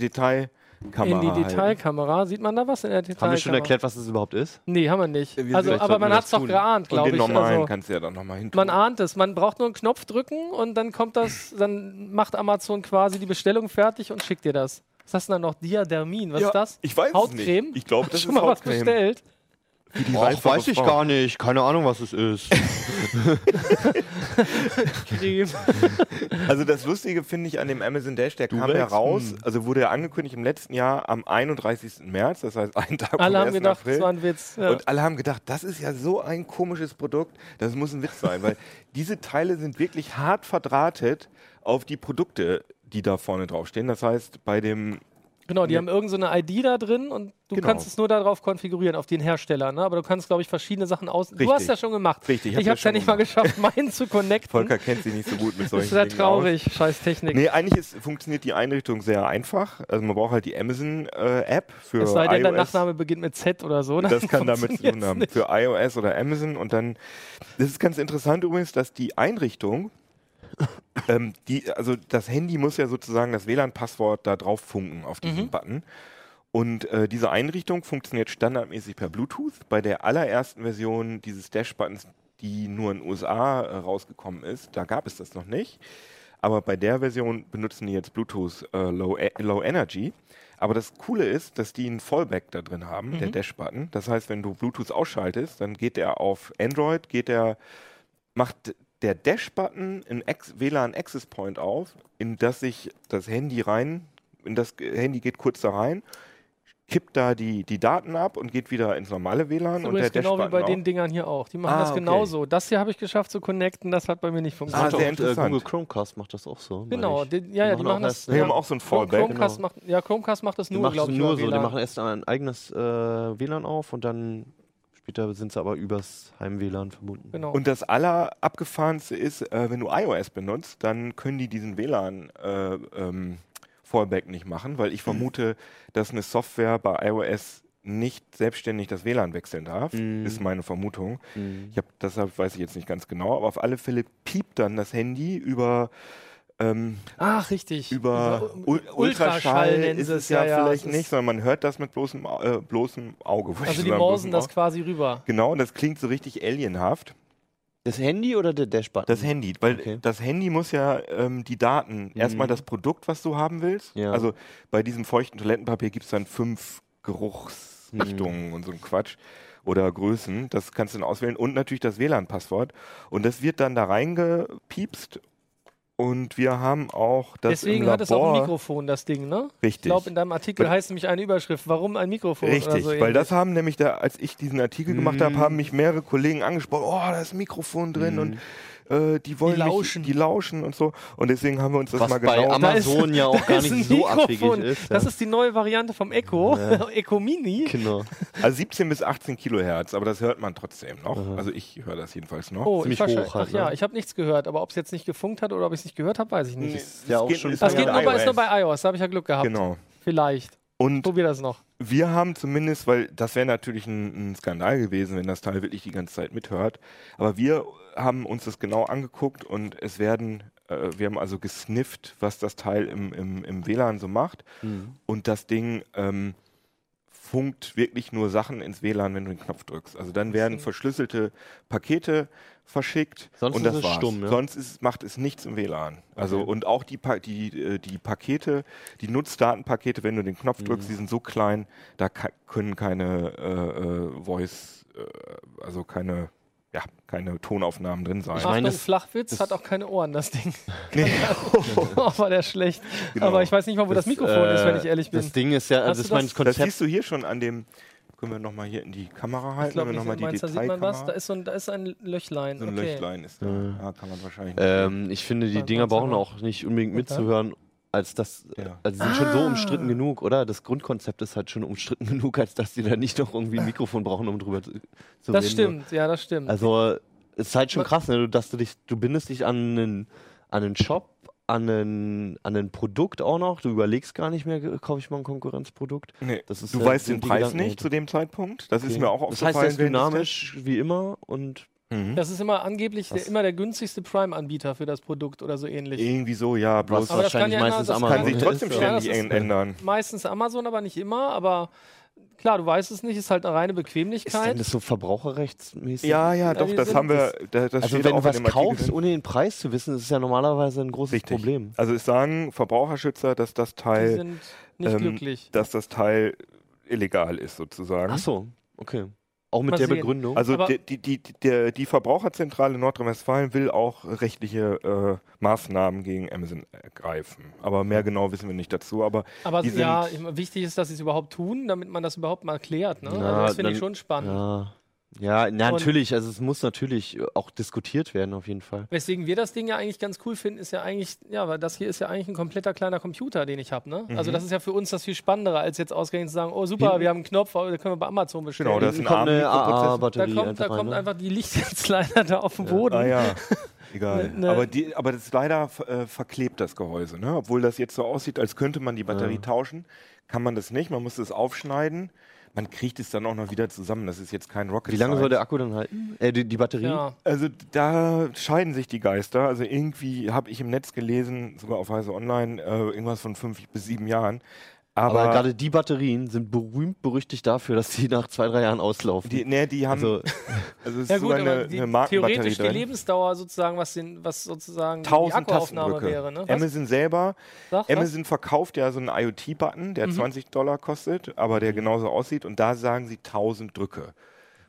Detailkamera In die halten. Detailkamera. Sieht man da was in der Detailkamera? Haben wir schon erklärt, was das überhaupt ist? Nee, haben wir nicht. Wir also, aber man hat es doch geahnt, glaube den ich. normalen Also, kannst du ja dann noch mal hin. man ahnt es. Man braucht nur einen Knopf drücken und dann kommt das, dann macht Amazon quasi die Bestellung fertig und schickt dir das. Was hast du denn da noch? Diadermin, was Ja, ist das? Ich weiß Hautcreme? es nicht. Ich glaube, das Schon ist mal was Hautcreme. Bestellt? Die einfache weiß ich Frau. gar nicht. Keine Ahnung, was es ist. Creme. Also das Lustige finde ich an dem Amazon Dash, der Du kam ja raus, hm. also wurde ja angekündigt im letzten Jahr am 31. März, das heißt einen Tag Alle haben 1. gedacht, April. das war ein Witz. Ja. Und alle haben gedacht, das ist ja so ein komisches Produkt, das muss ein Witz sein, weil diese Teile sind wirklich hart verdrahtet auf die Produkte, die da vorne draufstehen. Das heißt, bei dem Genau, die Ja. haben irgendeine so eine ID da drin und du Genau. kannst es nur darauf konfigurieren, auf den Hersteller. Ne? Aber du kannst, glaube ich, verschiedene Sachen aus. Du Richtig. hast ja schon gemacht. Richtig, ich habe es ja ja nicht mal geschafft, meinen zu connecten. Volker kennt sie nicht so gut mit das solchen ist sehr Dingen traurig. Scheiß Technik. Aus. Nee, eigentlich ist, funktioniert die Einrichtung sehr einfach. Also man braucht halt die Amazon-App für es sei denn, dein iOS. Nachname beginnt mit Z oder so. Das kann damit zu tun haben. Für iOS oder Amazon. Und dann, das ist ganz interessant übrigens, dass die Einrichtung, ähm, die, also das Handy muss ja sozusagen das WLAN-Passwort da drauf funken auf diesen Mhm. Button. Und äh, diese Einrichtung funktioniert standardmäßig per Bluetooth. Bei der allerersten Version dieses Dash-Buttons, die nur in den USA äh, rausgekommen ist, da gab es das noch nicht. Aber bei der Version benutzen die jetzt Bluetooth äh, Low, E- Low Energy. Aber das Coole ist, dass die einen Fallback da drin haben, der Dash-Button. Das heißt, wenn du Bluetooth ausschaltest, dann geht der auf Android, geht der, macht der Dash-Button ein Ex WLAN Access Point auf, in das sich das Handy rein, in das Handy geht kurz da rein, kippt da die, die Daten ab und geht wieder ins normale WLAN. Das ist und der genau wie bei auch. den Dingern hier auch. Die machen Ah, das okay. genauso. Das hier habe ich geschafft zu connecten, das hat bei mir nicht Ah, funktioniert. sehr Macht auch, interessant. Google Chromecast macht das auch so. genau, die, ja, ja, die machen das. erst- Wir ja. haben auch so ein Fallback. Chromecast genau. macht, ja, Chromecast macht das Die nur, glaube ich, nur so. Die WLAN. machen erst ein eigenes äh, WLAN auf und dann später sind sie aber übers Heim-WLAN verbunden. Genau. Und das allerabgefahrenste ist, äh, wenn du iOS benutzt, dann können die diesen WLAN äh, ähm, Fallback nicht machen, weil ich vermute, dass eine Software bei iOS nicht selbstständig das WLAN wechseln darf, Mhm. ist meine Vermutung. Mhm. Ich habe deshalb weiß ich jetzt nicht ganz genau, aber auf alle Fälle piept dann das Handy über ähm, Ach, richtig. über Ul Ultraschall nennen ist es ja, vielleicht es nicht, sondern man hört das mit bloßem, äh, bloßem Auge. Also die morsen das quasi rüber. Genau, und das klingt so richtig alienhaft. Das Handy oder der Dashbutton? Das Handy, weil Okay. das Handy muss ja ähm, die Daten, erstmal das Produkt, was du haben willst. Ja. Also bei diesem feuchten Toilettenpapier gibt es dann fünf Geruchsrichtungen und so ein Quatsch oder Größen. Das kannst du dann auswählen und natürlich das WLAN-Passwort. Und das wird dann da reingepiepst. Und wir haben auch das Deswegen im hat es auch ein Labor- Mikrofon, das Ding, ne? Richtig. Ich glaube, in deinem Artikel Weil- heißt nämlich eine Überschrift, warum ein Mikrofon oder Richtig, so weil ähnlich. das haben nämlich da, als ich diesen Artikel gemacht habe, haben mich mehrere Kollegen angesprochen, oh, da ist ein Mikrofon drin und äh, die wollen Die lauschen. Mich, die lauschen und so. Und deswegen haben wir uns das Was mal bei genau. Amazon ja auch gar nicht so abwegig ist. Das ja. ist die neue Variante vom Echo, Echo Mini. genau. Also 17 bis 18 Kilohertz, aber das hört man trotzdem noch. Also ich höre das jedenfalls noch. Oh, Ziemlich ich hoch halt, Ach ja, ne? ich habe nichts gehört, aber ob es jetzt nicht gefunkt hat oder ob ich es nicht gehört habe, weiß ich nicht. Es ja auch geht- schon- ist Das ja geht nur bei, ist nur iOS. bei iOS, da habe ich ja Glück gehabt. Genau. Vielleicht. Und Probier das noch. wir haben zumindest, weil das wäre natürlich ein, ein Skandal gewesen, wenn das Teil wirklich die ganze Zeit mithört. Aber wir haben uns das genau angeguckt und es werden, äh, wir haben also gesnifft, was das Teil im, im, im WLAN so macht. Mhm. Und das Ding ähm, funkt wirklich nur Sachen ins WLAN, wenn du den Knopf drückst. Also dann werden verschlüsselte Pakete verschickt Sonst und ist das es war's. stumm, ja? Sonst ist, macht es nichts im WLAN. Also Okay. und auch die, pa die, äh, die Pakete, die Nutzdatenpakete, wenn du den Knopf drückst, Mhm. die sind so klein, da können keine äh, äh, Voice, äh, also keine, ja, keine Tonaufnahmen drin sein. Achtung, meine, das- Flachwitz das- hat auch keine Ohren, das Ding. Nee. oh, war der schlecht. Genau. Aber ich weiß nicht mal, wo das, Mikrofon ist, wenn ich ehrlich bin. Das Ding ist ja, also ich meine, das- das Das Konzept. siehst du hier schon an dem Können wir nochmal hier in die Kamera halten? Ich glaube noch mal die meinst, da sieht man was. Da ist, so ein, da ist ein Löchlein. So ein okay. Löchlein ist da. Ja. Ja, kann man wahrscheinlich. Ähm, ich finde, die Dinger brauchen auch nicht unbedingt dann? Als das. Ja. Also sie sind schon so Ah. umstritten genug, oder? Das Grundkonzept ist halt schon umstritten genug, als dass die da nicht noch irgendwie ein Mikrofon brauchen, um drüber zu, zu Das reden. stimmt, ja, das stimmt. Also es ist halt schon krass, ne? du- dass du dich, du bindest dich an einen, an einen Shop, an ein, an ein Produkt auch noch. Du überlegst gar nicht mehr, kaufe ich mal ein Konkurrenzprodukt. nee. Das ist du ja- weißt den Preis Gedanken nicht zu dem Zeitpunkt. Das ist Okay. mir auch Das heißt, aufgefallen. er ist dynamisch wie immer und. Mhm. das ist immer angeblich der, immer der günstigste Prime-Anbieter für das Produkt oder so ähnlich. Irgendwie so, ja, bloß was das wahrscheinlich ja meistens das Amazon kann sich trotzdem ja, ständig das änd- ändern. Meistens Amazon, aber nicht immer. Aber klar, du weißt es nicht, ist halt eine reine Ist denn Bequemlichkeit. das so verbraucherrechtsmäßig? Ja, ja, doch, die das haben wir. Da, das Also steht wenn auch du was kaufst, drin. ohne den Preis zu wissen, ist es ja normalerweise ein großes Richtig. Problem. Also es sagen Verbraucherschützer, dass das Die Teil, sind nicht ähm, glücklich. dass das Teil illegal ist sozusagen. Ach so, okay. Auch mit Mal der sehen. Begründung. Also die, die, die, die, die Verbraucherzentrale Nordrhein-Westfalen will auch rechtliche äh, Maßnahmen gegen Amazon ergreifen. Aber mehr genau wissen wir nicht dazu. Aber Aber ja, wichtig ist, dass sie es überhaupt tun, damit man das überhaupt mal klärt. Ne? Ja, also das finde ich schon spannend. ja, ja na, natürlich. Also es muss natürlich auch diskutiert werden, auf jeden Fall. Weswegen wir das Ding ja eigentlich ganz cool finden, ist ja eigentlich, ja, weil das hier ist ja eigentlich ein kompletter kleiner Computer, den ich habe. Ne? Mhm. Also das ist ja für uns das viel Spannendere, als jetzt ausgerechnet zu sagen, oh super, Hinten- wir haben einen Knopf, den können wir bei Amazon bestellen. Genau, das ist ein kommt eine ARM-Mikroprozessor. da AA-Batterie kommt, da einfach rein, kommt ne? einfach die Licht jetzt leider da auf den Boden. Ah ja, egal. Ne- ne- Aber, die, aber das ist leider äh, verklebt, das Gehäuse. Ne? Obwohl das jetzt so aussieht, als könnte man die Batterie Ja. tauschen, kann man das nicht. Man muss es aufschneiden. Man kriegt es dann auch noch wieder zusammen. Das ist jetzt kein Rocket Wie lange soll Science. der Akku dann halten? Äh, die, die Batterie? Ja. Also da scheiden sich die Geister. Also irgendwie habe ich im Netz gelesen, sogar auf Heise Online, äh, irgendwas von fünf bis sieben Jahren. Aber, Aber, gerade die Batterien sind berühmt berüchtigt dafür, dass die nach zwei, drei Jahren auslaufen. die, nee, die haben, also, also, es ist Ja gut, eine, die, eine Markenbatterie theoretisch die drin. Lebensdauer sozusagen, was, den, was sozusagen die 1000 Akkuaufnahme wäre. Ne? Was? Amazon selber, Sag, was? Amazon verkauft ja so einen IoT-Button, der Mhm. 20 Dollar kostet, aber der genauso aussieht und da sagen sie 1000 Drücke.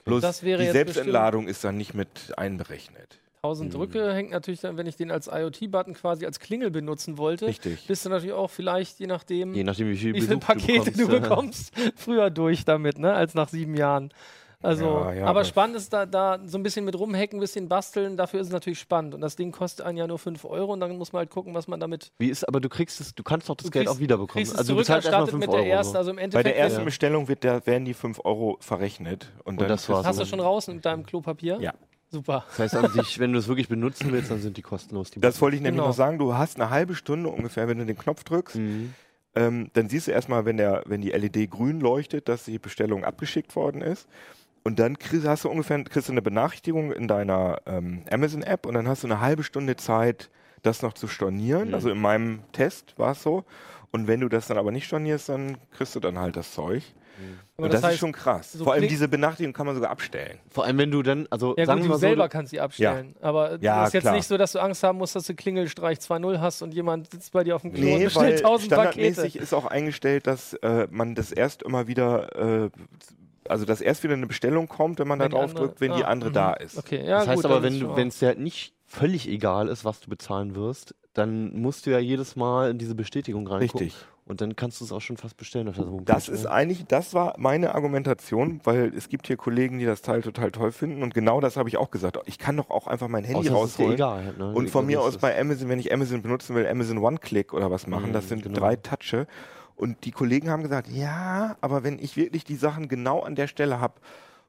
Wäre die jetzt Selbstentladung ist dann nicht mit einberechnet. 1000 Drücke hängt natürlich dann, wenn ich den als IoT-Button quasi als Klingel benutzen wollte, Richtig. bist du natürlich auch vielleicht, je nachdem, je nachdem, wie viel wie viele Pakete du ja. bekommst, früher durch damit, ne, als nach sieben Jahren. Also, Ja, ja, aber spannend ist da, da so ein bisschen mit rumhacken, ein bisschen basteln, dafür ist es natürlich spannend. Und das Ding kostet einen ja nur 5 Euro und dann muss man halt gucken, was man damit. Wie ist, aber du kriegst es, du kannst doch das Du Geld kriegst- auch wiederbekommen. Kriegst es Also du zurück, bezahlst erstmal erstattet 5 mit der Euro. ersten, so. also im Bei der ersten ja. Bestellung wird der, werden die 5 Euro verrechnet. Und, Und dann das war's. hast du schon raus mit deinem Klopapier? Ja. Super. Das heißt an sich, wenn du es wirklich benutzen willst, dann sind die kostenlos. Die Das wollte ich nämlich Genau. noch sagen. Du hast eine halbe Stunde ungefähr, wenn du den Knopf drückst. Mhm. Ähm, dann siehst du erstmal, wenn, der, wenn die LED grün leuchtet, dass die Bestellung abgeschickt worden ist. Und dann kriegst, hast du ungefähr kriegst du eine Benachrichtigung in deiner ähm, Amazon-App und dann hast du eine halbe Stunde Zeit, das noch zu stornieren. Mhm. Also in meinem Test war es so. Und wenn du das dann aber nicht stornierst, dann kriegst du dann halt das Zeug. Aber und das, heißt, ist schon krass. so Vor allem diese Benachrichtigung kann man sogar abstellen. Vor allem, wenn du dann, also Ja, sagen gut, wir du mal selber so, kannst sie abstellen. Aber es Ja, ist jetzt klar. nicht so, dass du Angst haben musst, dass du Klingelstreich 2.0 hast und jemand sitzt bei dir auf dem Klo und Nee, weil bestellt 1000 Pakete. standardmäßig ist auch eingestellt, dass äh, man das erst immer wieder, äh, also dass erst wieder eine Bestellung kommt, wenn man da Wenn die drauf andere- drückt, wenn die ah, andere mhm. da ist. Okay, ja, das heißt gut, aber, wenn es dir halt nicht völlig egal ist, was du bezahlen wirst, dann musst du ja jedes Mal in diese Bestätigung reingucken. Richtig. Und dann kannst du es auch schon fast bestellen auf der Homepage. Das ist ja. eigentlich, das war meine Argumentation, weil es gibt hier Kollegen, die das Teil total toll finden und genau das habe ich auch gesagt. Ich kann doch auch einfach mein Handy Außer es ist dir rausholen egal. halt, ne? und von mir aus bei Amazon, wenn ich Amazon benutzen will, Amazon One-Click oder was machen. Mhm, das sind genau. drei Touche. Und die Kollegen haben gesagt, ja, aber wenn ich wirklich die Sachen genau an der Stelle habe,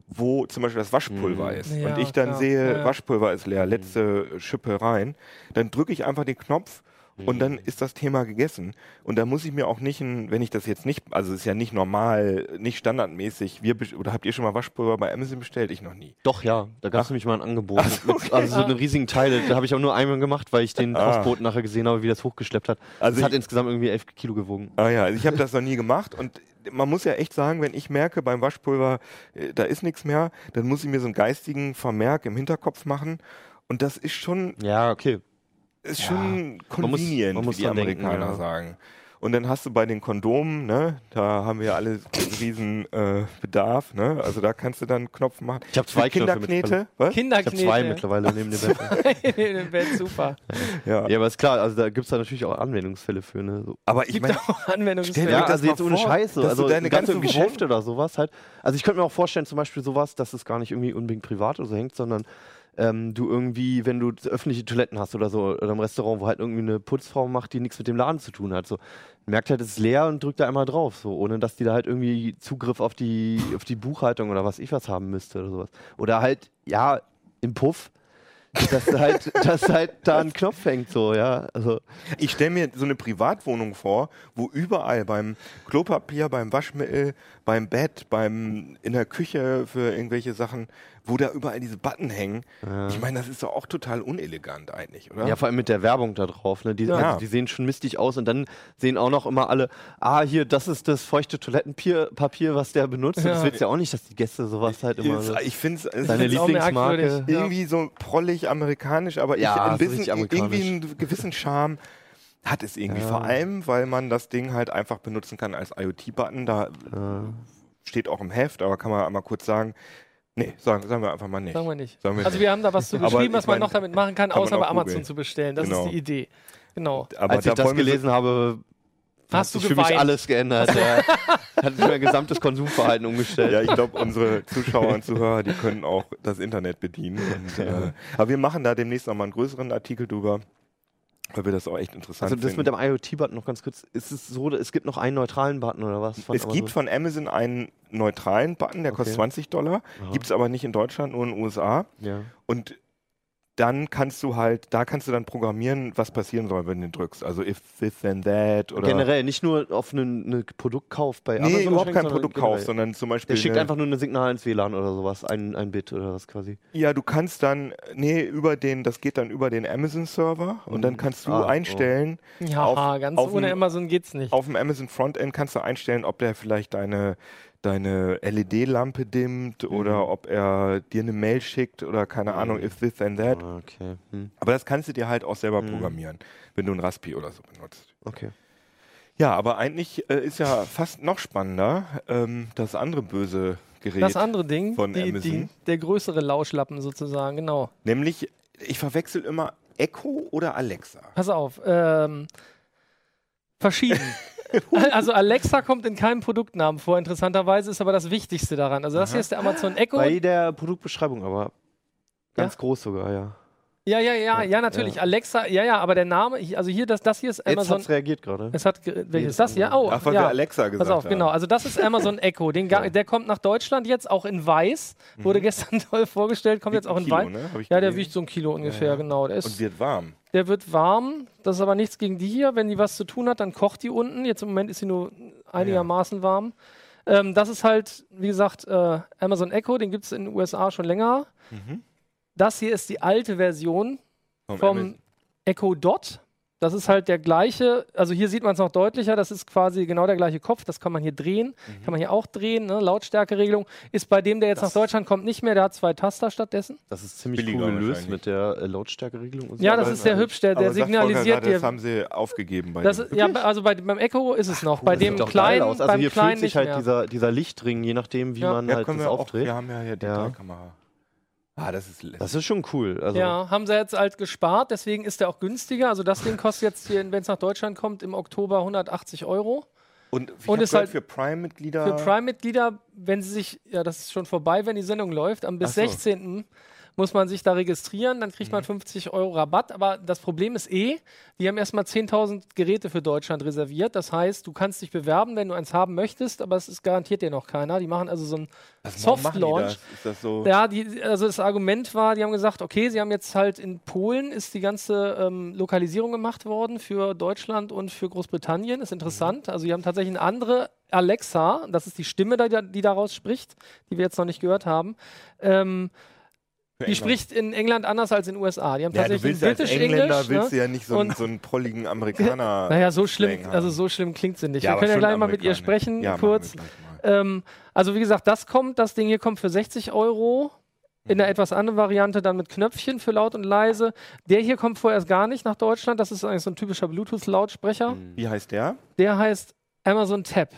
wo zum Beispiel das Waschpulver Mhm. ist Ja, und ich dann klar. sehe, Ja, ja. Waschpulver ist leer, letzte Schippe rein, dann drücke ich einfach den Knopf und dann ist das Thema gegessen. Und da muss ich mir auch nicht, ein, wenn ich das jetzt nicht, also es ist ja nicht normal, nicht standardmäßig, wir, oder habt ihr schon mal Waschpulver bei Amazon bestellt? Ich noch nie. Doch, ja. Da gab es nämlich mal ein Angebot. mit, also so einen riesigen Teil. Da habe ich auch nur einmal gemacht, weil ich den Ah. Postboten nachher gesehen habe, wie das hochgeschleppt hat. Also das hat insgesamt irgendwie 11 Kilo gewogen. Ah ja, also ich habe das noch nie gemacht und man muss ja echt sagen, wenn ich merke beim Waschpulver, äh, da ist nichts mehr, dann muss ich mir so einen geistigen Vermerk im Hinterkopf machen und das ist schon, Ja, okay. Ist Ja, schon muss- convenient, man muss wie die dran denken, Amerikaner ja. sagen. Und dann hast du bei den Kondomen, ne, da haben wir ja alle einen riesen äh, Bedarf, ne? Also da kannst du dann einen Knopf machen. Ich habe zwei Kinderknete, was? Ich Kinderknete. habe zwei mittlerweile neben dem Bett. in dem Bett, super. Ja. Ja, aber ist klar, also da gibt es da natürlich auch Anwendungsfälle für. Ne? So. Aber ich meine, auch Anwendungsfälle. Ja, das also jetzt ohne Scheiße. Also deine ganze ganze Geschäfte oder sowas halt. Also ich könnte mir auch vorstellen, zum Beispiel sowas, dass es gar nicht irgendwie unbedingt privat oder so hängt, sondern ähm, du irgendwie, wenn du öffentliche Toiletten hast oder so, oder im Restaurant, wo halt irgendwie eine Putzfrau macht, die nichts mit dem Laden zu tun hat. So, merkt halt, es ist leer und drückt da einmal drauf, so, ohne dass die da halt irgendwie Zugriff auf die, auf die Buchhaltung oder was ich was haben müsste oder sowas. Oder halt, ja, im Puff. dass halt, dass halt da ein Knopf hängt, so, ja. Also, ich stelle mir so eine Privatwohnung vor, wo überall beim Klopapier, beim Waschmittel, beim Bett, beim in der Küche für irgendwelche Sachen, wo da überall diese Button hängen. Ich meine, das ist doch auch total unelegant eigentlich, oder? Ja, vor allem mit der Werbung da drauf. Ne? Die, Ja. also, die sehen schon mistig aus und dann sehen auch noch immer alle, ah, hier, das ist das feuchte Toilettenpapier, Papier, was der benutzt. Und Das Ja. willst du ja auch nicht, dass die Gäste sowas halt immer. Ist- so- ich finde es Deine Lieblingsmarke. Ja. irgendwie so prollig amerikanisch, aber ich, Ja, ein bisschen, amerikanisch. irgendwie einen gewissen Charme hat es irgendwie. Ja. Vor allem, weil man das Ding halt einfach benutzen kann als IoT-Button. Da Ja. steht auch im Heft, aber kann man einmal kurz sagen, nee, sagen, sagen wir einfach mal nicht. Sagen wir nicht. Sagen wir Also nicht. wir haben da was zu ich was man meine, noch damit machen kann, kann außer bei Amazon googeln. zu bestellen. Das Genau. ist die Idee. Genau. aber Als ich da das gelesen habe, hat Hast du sich für mich alles geändert. Ja. Hat sich mein gesamtes Konsumverhalten umgestellt. Ja, ich glaube, unsere Zuschauer und Zuhörer, die können auch das Internet bedienen. Und, äh, aber wir machen da demnächst nochmal einen größeren Artikel drüber, weil wir das auch echt interessant Also das mit finden. dem IoT-Button noch ganz kurz. Ist es so, es gibt noch einen neutralen Button oder was? von es gibt von Amazon einen neutralen Button, der kostet Okay. 20 Dollar. Gibt es aber nicht in Deutschland, nur in den USA. Ja. Und dann kannst du halt, da kannst du dann programmieren, was passieren soll, wenn du den drückst. Also if this then that oder. Generell, nicht nur auf einen eine Produktkauf bei Amazon. Nee, überhaupt beschränkt, kein sondern Produktkauf, generell. sondern zum Beispiel. Der schickt einfach nur ein Signal ins WLAN oder sowas, ein, ein Bit oder was quasi. Ja, du kannst dann, nee, über den, das geht dann über den Amazon-Server und dann Mhm. kannst du Ah, oh. einstellen, Ja, Auf- ganz auf ohne dem- Amazon geht's nicht. auf dem Amazon Frontend kannst du einstellen, ob der vielleicht deine, deine LED-Lampe dimmt oder ob er dir eine Mail schickt oder keine Ahnung, if this and that. Okay. Hm. Aber das kannst du dir halt auch selber Mhm. programmieren, wenn du ein Raspi oder so benutzt. Okay. Ja, aber eigentlich äh, ist ja fast noch spannender ähm, das andere böse Gerät. Das andere Ding, von die, die, Amazon. der größere Lauschlappen sozusagen, genau. Nämlich, ich verwechsel immer Echo oder Alexa. Pass auf, ähm, verschieden. also Alexa kommt in keinem Produktnamen vor, interessanterweise ist aber das Wichtigste daran. Also das hier ist der Amazon Echo. Bei der Produktbeschreibung aber ganz groß sogar, ja. Ja, ja, ja, ja, natürlich. Ja. Alexa, ja, ja, aber der Name, also hier, das, das hier ist Jetzt Amazon. hat's reagiert gerade. Es hat, welches das das hier? andere. Oh, Ach, weil wir ja. Alexa gesagt Pass auf, haben. genau. Also das ist Amazon Echo. Den Ja. Der kommt nach Deutschland jetzt, auch in weiß. Wurde gestern toll vorgestellt, kommt jetzt auch in Kilo, weiß. ne? Ja, der wiegt so ein Kilo ungefähr, Ja. genau. Der, Und ist, wird warm. der wird warm. Das ist aber nichts gegen die hier. Wenn die was zu tun hat, dann kocht die unten. Jetzt im Moment ist sie nur einigermaßen warm. Ähm, das ist halt, wie gesagt, äh, Amazon Echo. Den gibt es in den USA schon länger. Mhm. Das hier ist die alte Version Vom vom. Echo Dot. Das ist halt der gleiche, also hier sieht man es noch deutlicher, das ist quasi genau der gleiche Kopf, das kann man hier drehen, Mhm. kann man hier auch drehen, ne? Lautstärkeregelung. Ist bei dem, der jetzt Das- nach Deutschland kommt, nicht mehr, der hat zwei Taster stattdessen. Das ist ziemlich Billiger cool gelöst mit der äh, Lautstärkeregelung. und so. Ja, das ist sehr hübsch, der, der Volker signalisiert gerade, Das dir. haben sie aufgegeben bei Das dem. ja, bei- also bei, beim Echo ist es noch, bei Das dem kleinen, aus. Also beim hier kleinen fühlt sich nicht halt mehr. dieser, dieser Lichtring, je nachdem, wie Ja. man ja, halt können das wir auch, aufdreht. wir haben ja hier Ja. Detailkamera. Ah, das ist lässig. Das ist schon cool. Also, Ja, haben sie jetzt halt gespart, deswegen ist der auch günstiger. Also das Ding kostet jetzt hier, wenn es nach Deutschland kommt, im Oktober 180 Euro. Und, ich Und ist halt für Prime-Mitglieder. Für Prime-Mitglieder, wenn sie sich, ja, das ist schon vorbei, wenn die Sendung läuft, am bis so. 16. muss man sich da registrieren, dann kriegt Mhm. man 50 Euro Rabatt. Aber das Problem ist eh, die haben erstmal 10.000 Geräte für Deutschland reserviert. Das heißt, du kannst dich bewerben, wenn du eins haben möchtest, aber es ist garantiert dir noch keiner. Die machen also so ein Was, warum machen die Soft-Launch. das? Ist das so? Ja, die, also das Argument war, die haben gesagt, okay, sie haben jetzt halt in Polen ist die ganze ähm, Lokalisierung gemacht worden für Deutschland und für Großbritannien. Ist interessant. Also die haben tatsächlich eine andere Alexa, das ist die Stimme, die, die daraus spricht, die wir jetzt noch nicht gehört haben. Ähm, die spricht in England anders als in den USA. Die haben Ja, du tatsächlich willst ja als British Engländer English. willst du Ne? ja nicht so, einen, so einen prolligen Amerikaner. Naja, so schlimm, also so schlimm klingt sie nicht. Ja, wir können ja gleich mal mit ihr sprechen, ja, kurz. Ähm, also wie gesagt, das kommt, das Ding hier kommt für 60 Euro. In der etwas anderen Variante dann mit Knöpfchen für laut und leise. Der hier kommt vorerst gar nicht nach Deutschland. Das ist eigentlich so ein typischer Bluetooth-Lautsprecher. Wie heißt der? Der heißt Amazon Tab.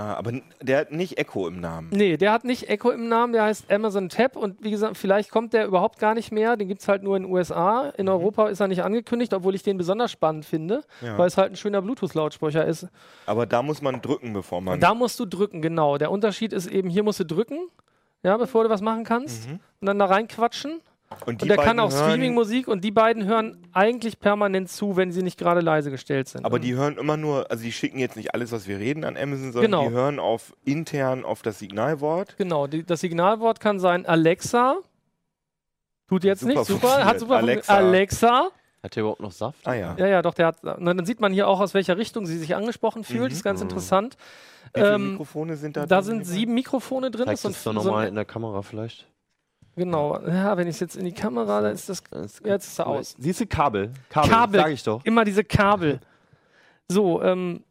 Ah, aber der hat nicht Echo im Namen. Nee, der hat nicht Echo im Namen, der heißt Amazon Tab und wie gesagt, vielleicht kommt der überhaupt gar nicht mehr. Den gibt es halt nur in den USA. In Europa ist er nicht angekündigt, obwohl ich den besonders spannend finde, Ja. weil es halt ein schöner Bluetooth-Lautsprecher ist. Aber da muss man drücken, bevor man. Da musst du drücken, genau. Der Unterschied ist eben, hier musst du drücken, ja, bevor du was machen kannst. Und dann da reinquatschen. Und Und der kann auch Streaming-Musik und die beiden hören eigentlich permanent zu, wenn sie nicht gerade leise gestellt sind. Aber Und die hören immer nur, also die schicken jetzt nicht alles, was wir reden an Amazon, sondern Genau. die hören auf intern auf das Signalwort. Genau, die, das Signalwort kann sein Alexa. Tut jetzt Super nicht, super, funktioniert. hat super Alexa. Alexa. Alexa. Hat der überhaupt noch Saft? Ah ja. Ja, ja, doch, der hat. Na, dann sieht man hier auch, aus welcher Richtung sie sich angesprochen fühlt. Mhm. Das ist ganz interessant. Wie viele Ähm, Mikrofone sind da? Da drin sind sieben Mikrofone drin. Zeigst Das ist es so, doch so nochmal ein, in der Kamera vielleicht? Genau. Ja, wenn ich es jetzt in die Kamera, dann ist das jetzt ist er aus. Siehst du Kabel? Kabel, Kabel. sag ich doch. immer diese Kabel. So, ähm,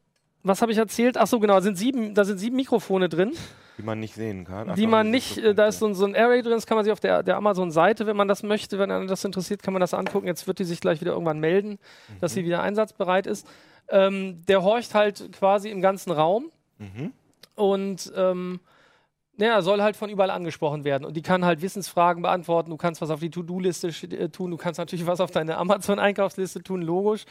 was habe ich erzählt? Ach so, genau, da sind sieben, da sind sieben Mikrofone drin, die man nicht sehen kann. Ach, die da man nicht, so äh, da ist so ein, so ein Array drin, das kann man sich auf der, der Amazon-Seite, wenn man das möchte, wenn einen das interessiert, kann man das angucken. Jetzt wird die sich gleich wieder irgendwann melden, dass Mhm. sie wieder einsatzbereit ist. Ähm, der horcht halt quasi im ganzen Raum Mhm. und ähm, ja, soll halt von überall angesprochen werden. Und die kann halt Wissensfragen beantworten. Du kannst was auf die To-Do-Liste äh, tun. Du kannst natürlich was auf deine Amazon-Einkaufsliste tun, logisch.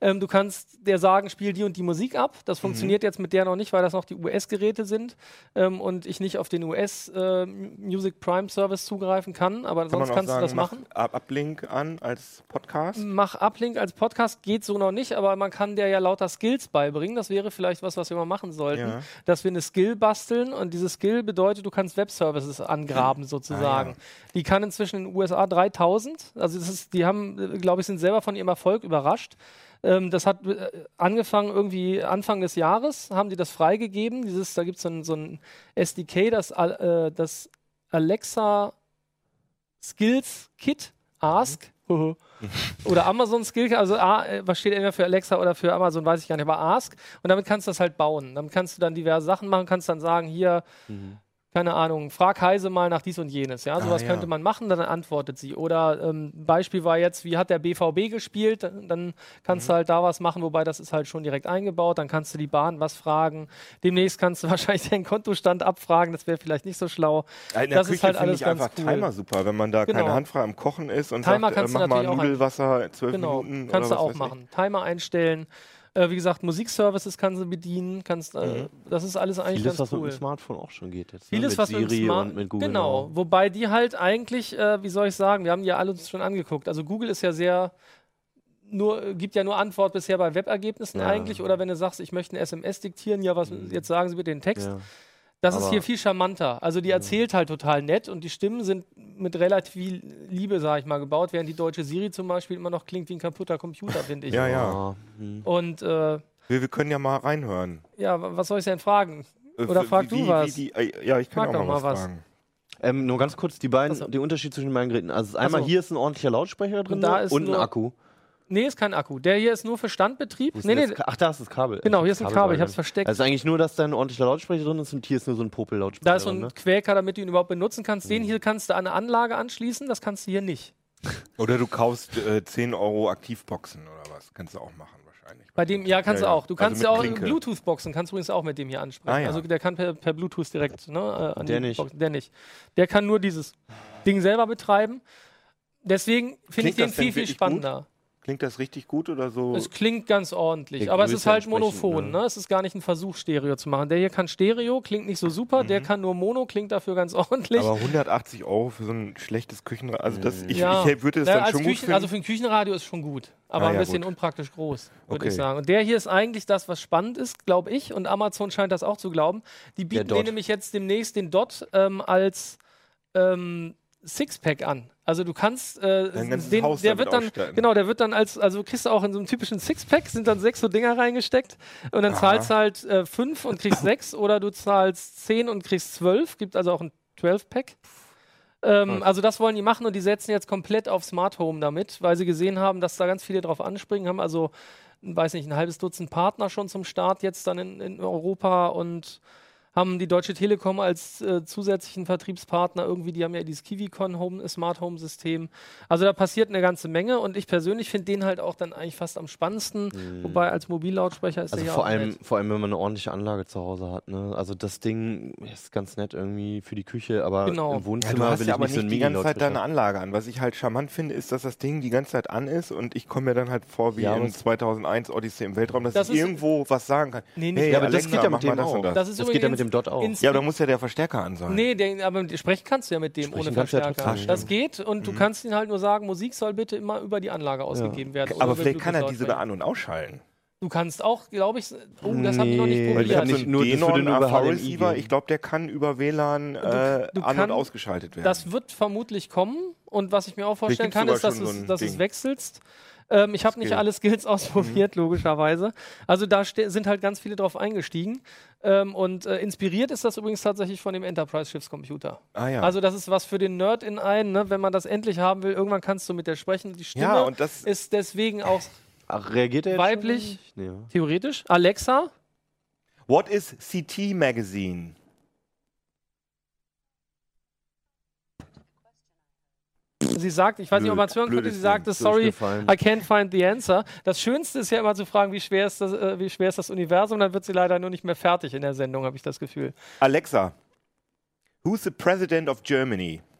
Ähm, du kannst der sagen, spiel die und die Musik ab. Das funktioniert jetzt mit der noch nicht, weil das noch die US-Geräte sind ähm, und ich nicht auf den US äh, Music Prime Service zugreifen kann. Aber Kann sonst kannst sagen, du das machen. mach Uplink an als Podcast. Mach Uplink als Podcast geht so noch nicht, aber man kann der ja lauter Skills beibringen. Das wäre vielleicht was, was wir mal machen sollten, Ja. dass wir eine Skill basteln und diese Skill bedeutet, du kannst Webservices angraben sozusagen. Ah, ja. Die kann inzwischen in den USA 3000. Also das ist, die haben, glaube ich, sind selber von ihrem Erfolg überrascht. Ähm, das hat äh, angefangen irgendwie Anfang des Jahres, haben die das freigegeben. Dieses, da gibt es so ein, so ein SDK, das, äh, das Alexa Skills Kit, Ask. oder Amazon Skill, also A, äh, was steht entweder für Alexa oder für Amazon, weiß ich gar nicht, aber Ask. Und damit kannst du das halt bauen. Damit kannst du dann diverse Sachen machen, kannst dann sagen, hier, keine Ahnung, frag Heise mal nach dies und jenes. Ja, sowas ja. könnte man machen, dann antwortet sie. Oder ähm, Beispiel war jetzt, wie hat der BVB gespielt? Dann, kannst du halt da was machen, wobei das ist halt schon direkt eingebaut. Dann kannst du die Bahn was fragen. Demnächst kannst du wahrscheinlich deinen Kontostand abfragen. Das wäre vielleicht nicht so schlau. In der Das Küche ist halt alles ich ganz einfach cool. Timer super, wenn man da Genau. keine Hand frei am Kochen ist und Timer sagt, äh, kannst du mach mal natürlich auch Nudelwasser, zwölf Genau, Minuten kannst du auch machen. Timer einstellen. Äh, wie gesagt, Musikservices kannst du bedienen. Kannst, äh, Das ist alles eigentlich Vieles, ganz was mit cool. dem Smartphone auch schon geht jetzt. Vieles, ne? was mit mit dem Siri Smart und mit Google. Genau, auch. wobei die halt eigentlich, äh, wie soll ich sagen, wir haben die ja alle uns schon angeguckt. Also Google ist ja sehr nur, gibt ja nur Antwort bisher bei Webergebnissen Ja. eigentlich. Oder wenn du sagst, ich möchte eine SMS diktieren, ja, was, jetzt sagen Sie bitte den Text. Ja. Das ist Aber- hier viel charmanter. Also die erzählt halt total nett und die Stimmen sind mit relativ viel Liebe, sag ich mal, gebaut, während die deutsche Siri zum Beispiel immer noch klingt wie ein kaputter Computer, finde ich. Ja, ja. Ah, hm. Und äh, Wir, wir können ja mal reinhören. ja, wa- was soll ich denn fragen? Äh, Oder wie- frag du wie, was. Wie die, äh, ja, ich kann Frag auch doch mal was, fragen. Ähm, nur ganz kurz, die beiden, Ach so. der Unterschied zwischen den beiden Geräten. Also einmal so. hier ist ein ordentlicher Lautsprecher drin da ist und ein Akku. Nee, ist kein Akku. Der hier ist nur für Standbetrieb. Nee, nee, Ach, da ist das Kabel. Genau, hier ist ein Kabel, ich Kabel hab's versteckt. Also eigentlich nur, dass da ein ordentlicher Lautsprecher drin ist und hier ist nur so ein Popel-Lautsprecher. da ist so ein ne? Quäker, damit du ihn überhaupt benutzen kannst. Den hier kannst du an eine Anlage anschließen, das kannst du hier nicht. Oder du kaufst äh, 10 Euro Aktivboxen oder was. Kannst du auch machen wahrscheinlich. Bei dem, ja, kannst Ja, du auch. Du Also kannst mit ja auch. Bluetooth-Boxen, kannst du übrigens auch mit dem hier ansprechen. Ah, ja. Also der kann per, per Bluetooth direkt, ne? Äh, an Der die nicht. Boxen. Der nicht. Der kann nur dieses Ding selber betreiben. Deswegen finde ich den viel, viel spannender. Klingt das richtig gut oder so? Es klingt ganz ordentlich, aber es ist halt monophon. ne? Ne? Es ist gar nicht ein Versuch, Stereo zu machen. Der hier kann Stereo, klingt nicht so super. Der kann nur Mono, klingt dafür ganz ordentlich. Mhm. aber 180 Euro für so ein schlechtes Küchenradio. Also das, ich, Ja. ich würde es dann als schon gut Küchen, finden. also für ein Küchenradio ist schon gut, aber Ah, ein ja, bisschen gut. unpraktisch groß, würde Okay. ich sagen. Und der hier ist eigentlich das, was spannend ist, glaube ich, und Amazon scheint das auch zu glauben. Die bieten den nämlich jetzt demnächst den Dot ähm, als ähm, Sixpack an. Also du kannst äh, den, der wird dann ausstatten. genau, der wird dann als also kriegst du auch in so einem typischen Sixpack sind dann sechs so Dinger reingesteckt und dann Aha. zahlst du halt äh, fünf und kriegst sechs oder du zahlst zehn und kriegst zwölf. Gibt also auch ein 12 Pack. Ähm, also das wollen die machen und die setzen jetzt komplett auf Smart Home damit, weil sie gesehen haben, dass da ganz viele drauf anspringen, haben also, weiß nicht, ein halbes Dutzend Partner schon zum Start jetzt dann in, in Europa und haben die Deutsche Telekom als äh, zusätzlichen Vertriebspartner irgendwie, die haben ja dieses KiwiCon Home, Smart Home System. Also da passiert eine ganze Menge und ich persönlich finde den halt auch dann eigentlich fast am spannendsten, wobei als Mobillautsprecher ist Also der ja vor auch allem, nett. vor allem, wenn man eine ordentliche Anlage zu Hause hat. Ne? Also das Ding ist ganz nett irgendwie für die Küche, aber Genau. im Ja, Wohnzimmer du hast will ja ich aber nicht so nicht die ganze Zeit deine. Anlage an. Was ich halt charmant finde, ist, dass das Ding die ganze Zeit an ist und ich komme mir dann halt vor wie Ja, in aber- 2001 Odyssey im Weltraum, dass Das ich irgendwo was sagen kann. Nee, nicht hey, Ja, aber das Alexa, geht ja mit dem das auch. und das. Das ist Das geht ja mit übrigens dem Dot auch. ins- Ja, aber da muss ja der Verstärker an sein. Nee, der, aber sprechen kannst du ja mit dem Sprechen ohne ja Verstärker. trotzdem. das geht und du kannst ihn halt nur sagen, Musik soll bitte immer über die Anlage ausgegeben werden. aber vielleicht kann er die Bluetooth-Lautsprecher. sogar an- und ausschalten. Du kannst auch, glaube ich, oh, das haben die noch nicht Nee, Weil ich probiert. habe nicht nur- Denon AV-Receiver, ich glaube, der kann über WLAN äh, du an- und kann- ausgeschaltet werden. Das wird vermutlich kommen. Und was ich mir auch vorstellen kann, ist, dass, so es, dass es wechselst. Ähm, ich habe nicht alle Skills ausprobiert, logischerweise. Also da ste- sind halt ganz viele drauf eingestiegen. Ähm, und äh, inspiriert ist das übrigens tatsächlich von dem Enterprise-Schiffscomputer. ah ja. Also das ist was für den Nerd in einen, ne? wenn man das endlich haben will. Irgendwann kannst du mit der sprechen. Die Stimme ja, und das ist deswegen auch Ach, reagiert er jetzt Weiblich? Schon? Nee, ja. theoretisch. Alexa, What is CT Magazine? sie sagt, ich weiß nicht, ob man es hören könnte, sie sagte, Ding. sorry. I can't find the answer. Das Schönste ist ja immer zu fragen, wie schwer ist das, äh, wie schwer ist das Universum, dann wird sie leider nur nicht mehr fertig in der Sendung, habe ich das Gefühl. Alexa, who's the president of Germany? Jo jo jo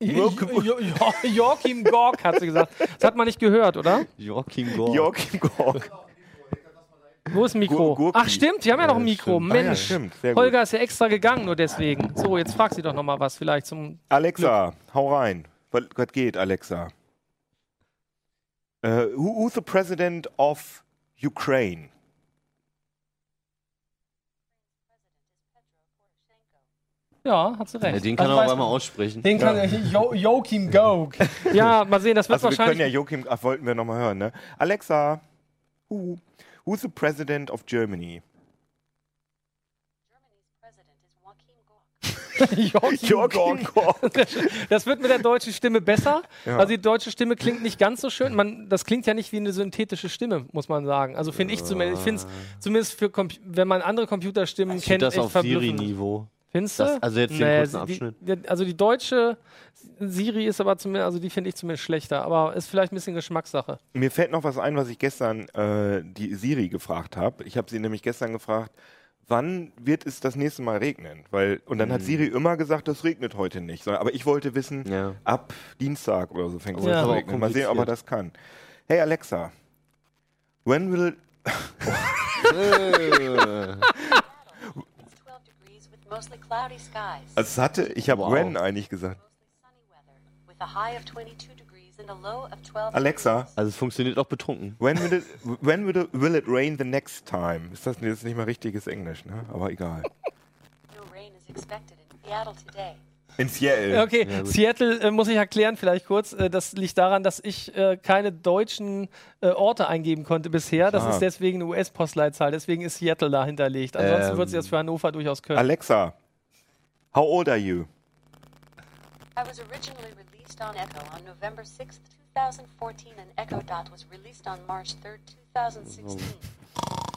Joachim Gork hat sie gesagt. Das hat man nicht gehört, oder? Joachim Gorg. Joachim Gorg. Wo ist Mikro? Gur-. Ach stimmt, wir haben ja noch ein Mikro. stimmt. Ah ja, Mensch. stimmt. Sehr gut. Holger ist ja extra gegangen, nur deswegen. So, jetzt frag sie doch noch mal was vielleicht zum Alexa, hau rein. Was, geht, Alexa? Äh, who, who's the president of Ukraine? Ja, hat sie recht. Ja, den kann Also er auch einmal aussprechen. Den kann er. Jo Joachim Gork. Ja, mal sehen, das wird Also wir können wahrscheinlich. ja Joachim, ach, wollten wir nochmal hören, ne? Alexa, who, who's the president of Germany? Joachim Joachim Gork. Das wird mit der deutschen Stimme besser. Ja. Also die deutsche Stimme klingt nicht ganz so schön. Man, das klingt ja nicht wie eine synthetische Stimme, muss man sagen. Also finde ich zumindest. Ich finde es zumindest für wenn man andere Computerstimmen Ich kennt, finde das echt auf. Siri-Niveau. Findest du? Das- also jetzt den kurzen Abschnitt. Die, also die deutsche Siri ist aber zumindest, also die finde ich zumindest schlechter, aber ist vielleicht ein bisschen Geschmackssache. Mir fällt noch was ein, was ich gestern äh, die Siri gefragt habe. Ich habe sie nämlich gestern gefragt, wann wird es das nächste Mal regnen? Weil, und dann hat Siri immer gesagt, das regnet heute nicht. Sondern- Aber ich wollte wissen, Ja. ab Dienstag oder so fängt es Ja. an zu regnen. Mal sehen, ob er das kann. Hey Alexa, when will Also es hatte, ich habe Wow. when eigentlich gesagt. Mostly sunny weather with a high of 22 degrees and a low of 12 Alexa. Also es funktioniert auch betrunken. when will it, when will it, will it rain the next time? Ist das jetzt nicht mal richtiges Englisch, ne? Aber egal. No rain is expected in Seattle today. In Seattle. Ja, Okay, Seattle äh, muss ich erklären vielleicht kurz. Äh, das liegt daran, dass ich äh, keine deutschen äh, Orte eingeben konnte bisher. Das Ah. ist deswegen eine US-Postleitzahl. Deswegen ist Seattle da hinterlegt. Ansonsten Ähm. wird sie das für Hannover durchaus können. Alexa, how old are you? I was originally released on Echo on November 6th, 2014, and Echo Dot was released on March 3rd, 2016.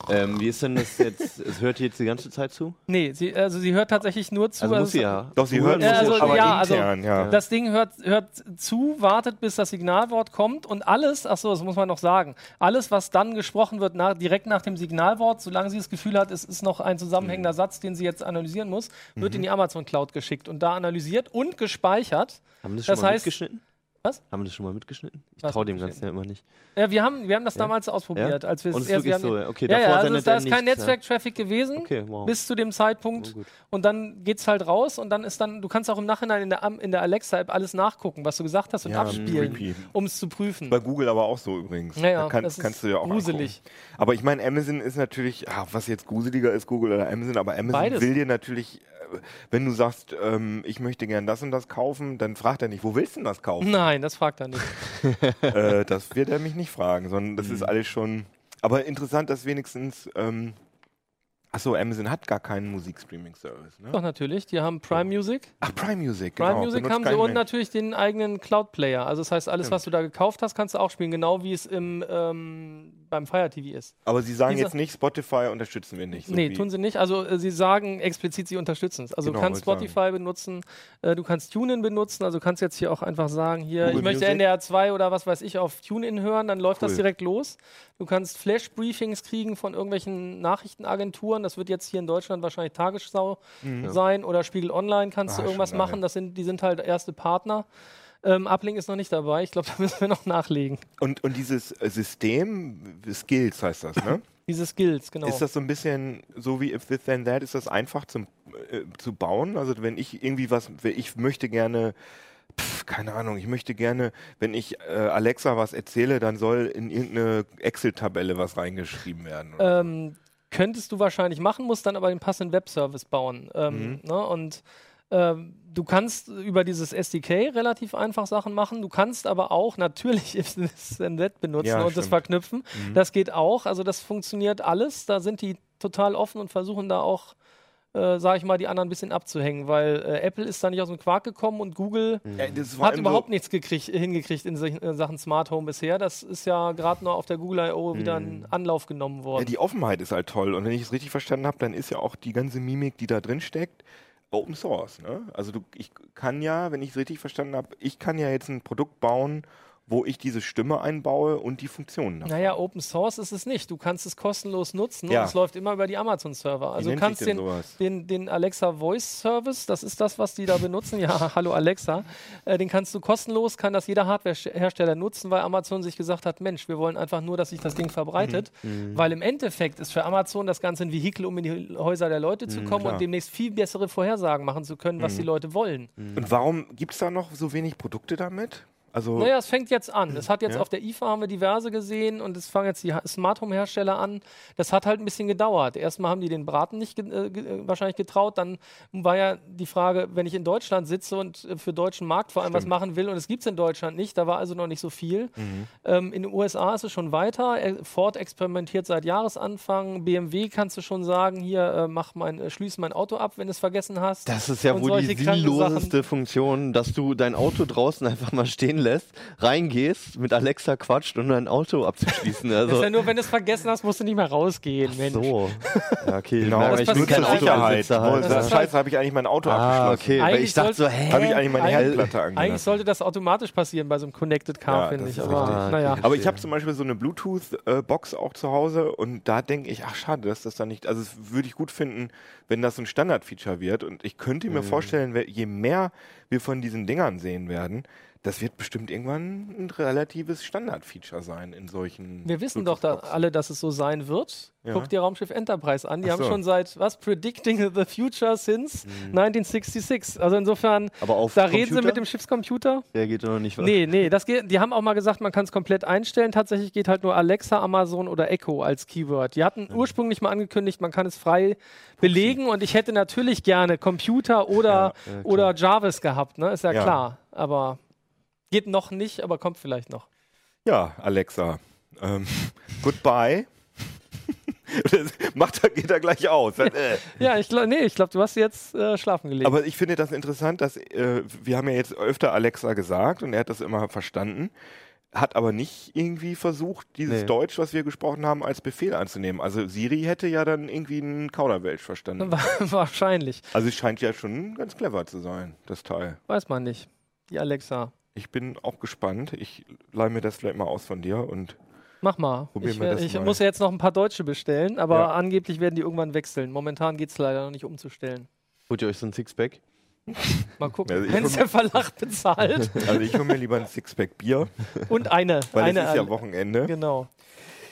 Ähm, wie ist denn das jetzt? Es hört jetzt die ganze Zeit zu? Nee, sie, also sie hört tatsächlich nur zu. Also muss es- sie ja. Doch, sie hört Ja, muss also, aber ja, also, intern, ja. Das Ding hört, hört zu, wartet, bis das Signalwort kommt und alles, ach so, das muss man noch sagen, alles, was dann gesprochen wird, nach, direkt nach dem Signalwort, solange sie das Gefühl hat, es ist noch ein zusammenhängender Mhm. Satz, den sie jetzt analysieren muss, wird in die Amazon Cloud geschickt und da analysiert und gespeichert. Haben wir das Das schon mal heißt- mitgeschnitten? Was? Haben wir das schon mal mitgeschnitten? Ich traue dem? Ganzen ja immer nicht. Ja, wir haben, wir haben das Ja? damals ausprobiert, Ja? als wir es Und es ist wirklich haben so, okay, ja, davor ja, also sendet da ist kein. Netzwerk-Traffic gewesen. Okay, wow. bis zu dem Zeitpunkt Oh, und dann geht's halt raus und dann ist dann, du kannst auch im Nachhinein in der, in der Alexa-App alles nachgucken, was du gesagt hast und Ja, abspielen, um es zu prüfen. Bei Google aber auch so übrigens. Ja, ja, da kann, das ist kannst du ja auch gruselig. angucken. Aber ich meine, Amazon ist natürlich, ah, was jetzt gruseliger ist, Google oder Amazon, aber Amazon Beides. will dir natürlich, äh, wenn du sagst, ähm, ich möchte gern das und das kaufen, dann fragt er nicht, wo willst du denn das kaufen? Nein, das fragt er nicht. äh, das wird er mich nicht fragen, sondern das Mhm. ist alles schon. Aber interessant, dass wenigstens ähm, Achso, Amazon hat gar keinen Musikstreaming-Service. Ne? Doch, natürlich. Die haben Prime Music. Ach, Prime Music. Prime genau, Music benutzt haben sie und Mensch. natürlich den eigenen Cloud-Player. Also das heißt, alles, was du da gekauft hast, kannst du auch spielen, genau wie es im, ähm, beim Fire TV ist. Aber sie sagen Dieser- jetzt nicht, Spotify unterstützen wir nicht. So nee, tun sie nicht. Also äh, sie sagen explizit, sie unterstützen es. Also Genau, du kannst Spotify benutzen, äh, du kannst TuneIn benutzen, also du kannst jetzt hier auch einfach sagen, hier, Google ich möchte Music? NDR 2 oder was weiß ich auf TuneIn hören, dann läuft das Cool. direkt los. Du kannst Flash-Briefings kriegen von irgendwelchen Nachrichtenagenturen. Das wird jetzt hier in Deutschland wahrscheinlich Tagesschau sein oder Spiegel Online kannst Mhm. Ah, du irgendwas machen. Das sind, die sind halt erste Partner. Ähm, Uplink ist noch nicht dabei. Ich glaube, da müssen wir noch nachlegen. Und, und dieses äh, System, Skills heißt das, ne? Diese Skills, genau. Ist das so ein bisschen so wie If This Then That? Ist das einfach zum, äh, zu bauen? Also wenn ich irgendwie was, ich möchte gerne, pf, keine Ahnung, ich möchte gerne, wenn ich äh, Alexa was erzähle, dann soll in irgendeine Excel-Tabelle was reingeschrieben werden. Ähm, könntest du wahrscheinlich machen, musst dann aber den passenden Webservice bauen. Ähm, Mhm. ne? Und ähm, du kannst über dieses SDK relativ einfach Sachen machen. Du kannst aber auch natürlich That benutzen Ja, und das stimmt. verknüpfen. Mhm. Das geht auch. Also das funktioniert alles. Da sind die total offen und versuchen da auch, äh, sage ich mal, die anderen ein bisschen abzuhängen, weil äh, Apple ist da nicht aus dem Quark gekommen und Google. Ja, hat überhaupt so, nichts gekriegt, hingekriegt in sich- äh, Sachen Smart Home bisher. Das ist ja gerade noch auf der Google I.O. wieder in Anlauf genommen worden. Ja, die Offenheit ist halt toll. Und wenn ich es richtig verstanden habe, dann ist ja auch die ganze Mimik, die da drin steckt, Open Source. Ne? Also du, ich kann ja, wenn ich es richtig verstanden habe, ich kann ja jetzt ein Produkt bauen, wo ich diese Stimme einbaue und die Funktionen. davon. Naja, Open Source ist es nicht. Du kannst es kostenlos nutzen Ja. und es läuft immer über die Amazon-Server. Also du kannst den, den, den Alexa Voice Service, das ist das, was die da benutzen. Ja, hallo Alexa. Äh, den kannst du kostenlos, kann das jeder Hardware-Hersteller nutzen, weil Amazon sich gesagt hat, Mensch, wir wollen einfach nur, dass sich das Ding verbreitet. Mhm. Weil im Endeffekt ist für Amazon das Ganze ein Vehikel, um in die Häuser der Leute zu kommen Mhm, und demnächst viel bessere Vorhersagen machen zu können, was die Leute wollen. Und warum gibt es da noch so wenig Produkte damit? Also Naja, es fängt jetzt an. Es hat jetzt Ja. auf der IFA haben wir diverse gesehen und es fangen jetzt die Smart Home Hersteller an. Das hat halt ein bisschen gedauert. Erstmal haben die den Braten nicht ge äh, ge äh, wahrscheinlich getraut. Dann war ja die Frage, wenn ich in Deutschland sitze und äh, für deutschen Markt vor allem was Stimmt. machen will und es gibt es in Deutschland nicht, da war also noch nicht so viel. Mhm. Ähm, in den USA ist es schon weiter. Ford experimentiert seit Jahresanfang. BMW kannst du schon sagen, hier mach mein, äh, schließ mein Auto ab, wenn du es vergessen hast. Das ist ja Und wohl die sinnloseste Funktion, dass du dein Auto draußen einfach mal stehen lässt, reingehst, mit Alexa quatscht und dein Auto abzuschließen. Das ist Also, ja nur, wenn du es vergessen hast, musst du nicht mehr rausgehen, Mensch. so. Ja, okay. genau, das ich bin passiert kein zur Sicherheit. Halt. Das ist Scheiße, habe ich eigentlich mein Auto Ah, abgeschlossen. okay. Weil Eigentlich ich dachte so, hä? Habe ich eigentlich meine Eigentlich- Herdplatte Eigentlich sollte das automatisch passieren bei so einem Connected Car, Ja, finde ich. ist Aber richtig. naja. Aber ich habe zum Beispiel so eine Bluetooth-Box auch zu Hause und da denke ich, ach schade, dass das da nicht, also es würde ich gut finden, wenn das so ein Standard-Feature wird und ich könnte Mhm. mir vorstellen, wer- je mehr wir von diesen Dingern sehen werden, das wird bestimmt irgendwann ein relatives Standard-Feature sein in solchen. Wir wissen doch da alle, dass es so sein wird. Ja. Guck dir Raumschiff Enterprise an. Die Ach haben so. schon seit, was, Predicting the Future since 1966. Also insofern, Aber auf da reden sie Computer? mit dem Schiffscomputer. Der geht doch noch nicht was. Nee, nee, das geht, die haben auch mal gesagt, man kann es komplett einstellen. Tatsächlich geht halt nur Alexa, Amazon oder Echo als Keyword. Die hatten ursprünglich mal angekündigt, man kann es frei belegen und ich hätte natürlich gerne Computer oder, Ja, klar. oder Jarvis gehabt, ne? Ist ja, Ja. klar. Aber geht noch nicht, aber kommt vielleicht noch. Ja, Alexa. Ähm, goodbye. Macht er, geht er gleich aus. Äh. Ja, ich glaube, nee, ich glaube, du hast jetzt äh, schlafen gelegt. Aber ich finde das interessant, dass äh, wir haben ja jetzt öfter Alexa gesagt und er hat das immer verstanden, hat aber nicht irgendwie versucht, dieses Nee. Deutsch, was wir gesprochen haben, als Befehl anzunehmen. Also Siri hätte ja dann irgendwie einen Kauderwelsch verstanden. Wa- Wahrscheinlich. Also es scheint ja schon ganz clever zu sein, das Teil. Weiß man nicht. Die Alexa. Ich bin auch gespannt. Ich leih mir das vielleicht mal aus von dir und Mach mal. Ich wer- das ich mal. muss ja jetzt noch ein paar Deutsche bestellen, aber Ja. angeblich werden die irgendwann wechseln. Momentan geht es leider noch nicht umzustellen. Holt ihr euch so ein Sixpack? Mal gucken. Also ich Wenn es der Verlag bezahlt. also ich hole mir lieber ein Sixpack Bier, Und eine. weil eine es ist ja Wochenende. Genau.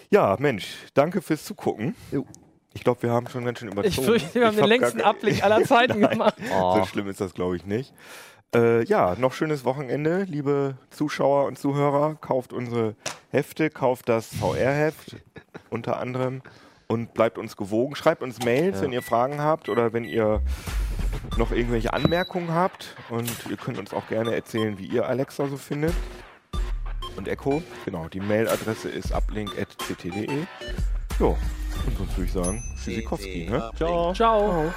Ja, Mensch, danke fürs Zugucken. Jo. Ich glaube, wir haben schon ganz schön überzogen. Ich fürchte, wir haben den hab längsten Abblick aller Zeiten gemacht. So schlimm ist das, glaube ich, nicht. Äh, ja, noch schönes Wochenende, liebe Zuschauer und Zuhörer. Kauft unsere Hefte, kauft das VR-Heft unter anderem und bleibt uns gewogen. Schreibt uns Mails, Ja. wenn ihr Fragen habt oder wenn ihr noch irgendwelche Anmerkungen habt. Und ihr könnt uns auch gerne erzählen, wie ihr Alexa so findet. Und Echo, genau, die Mailadresse ist uplink.ct.de. So, Und sonst würde ich sagen, Tschüssikowski, ne? Ciao. Ciao.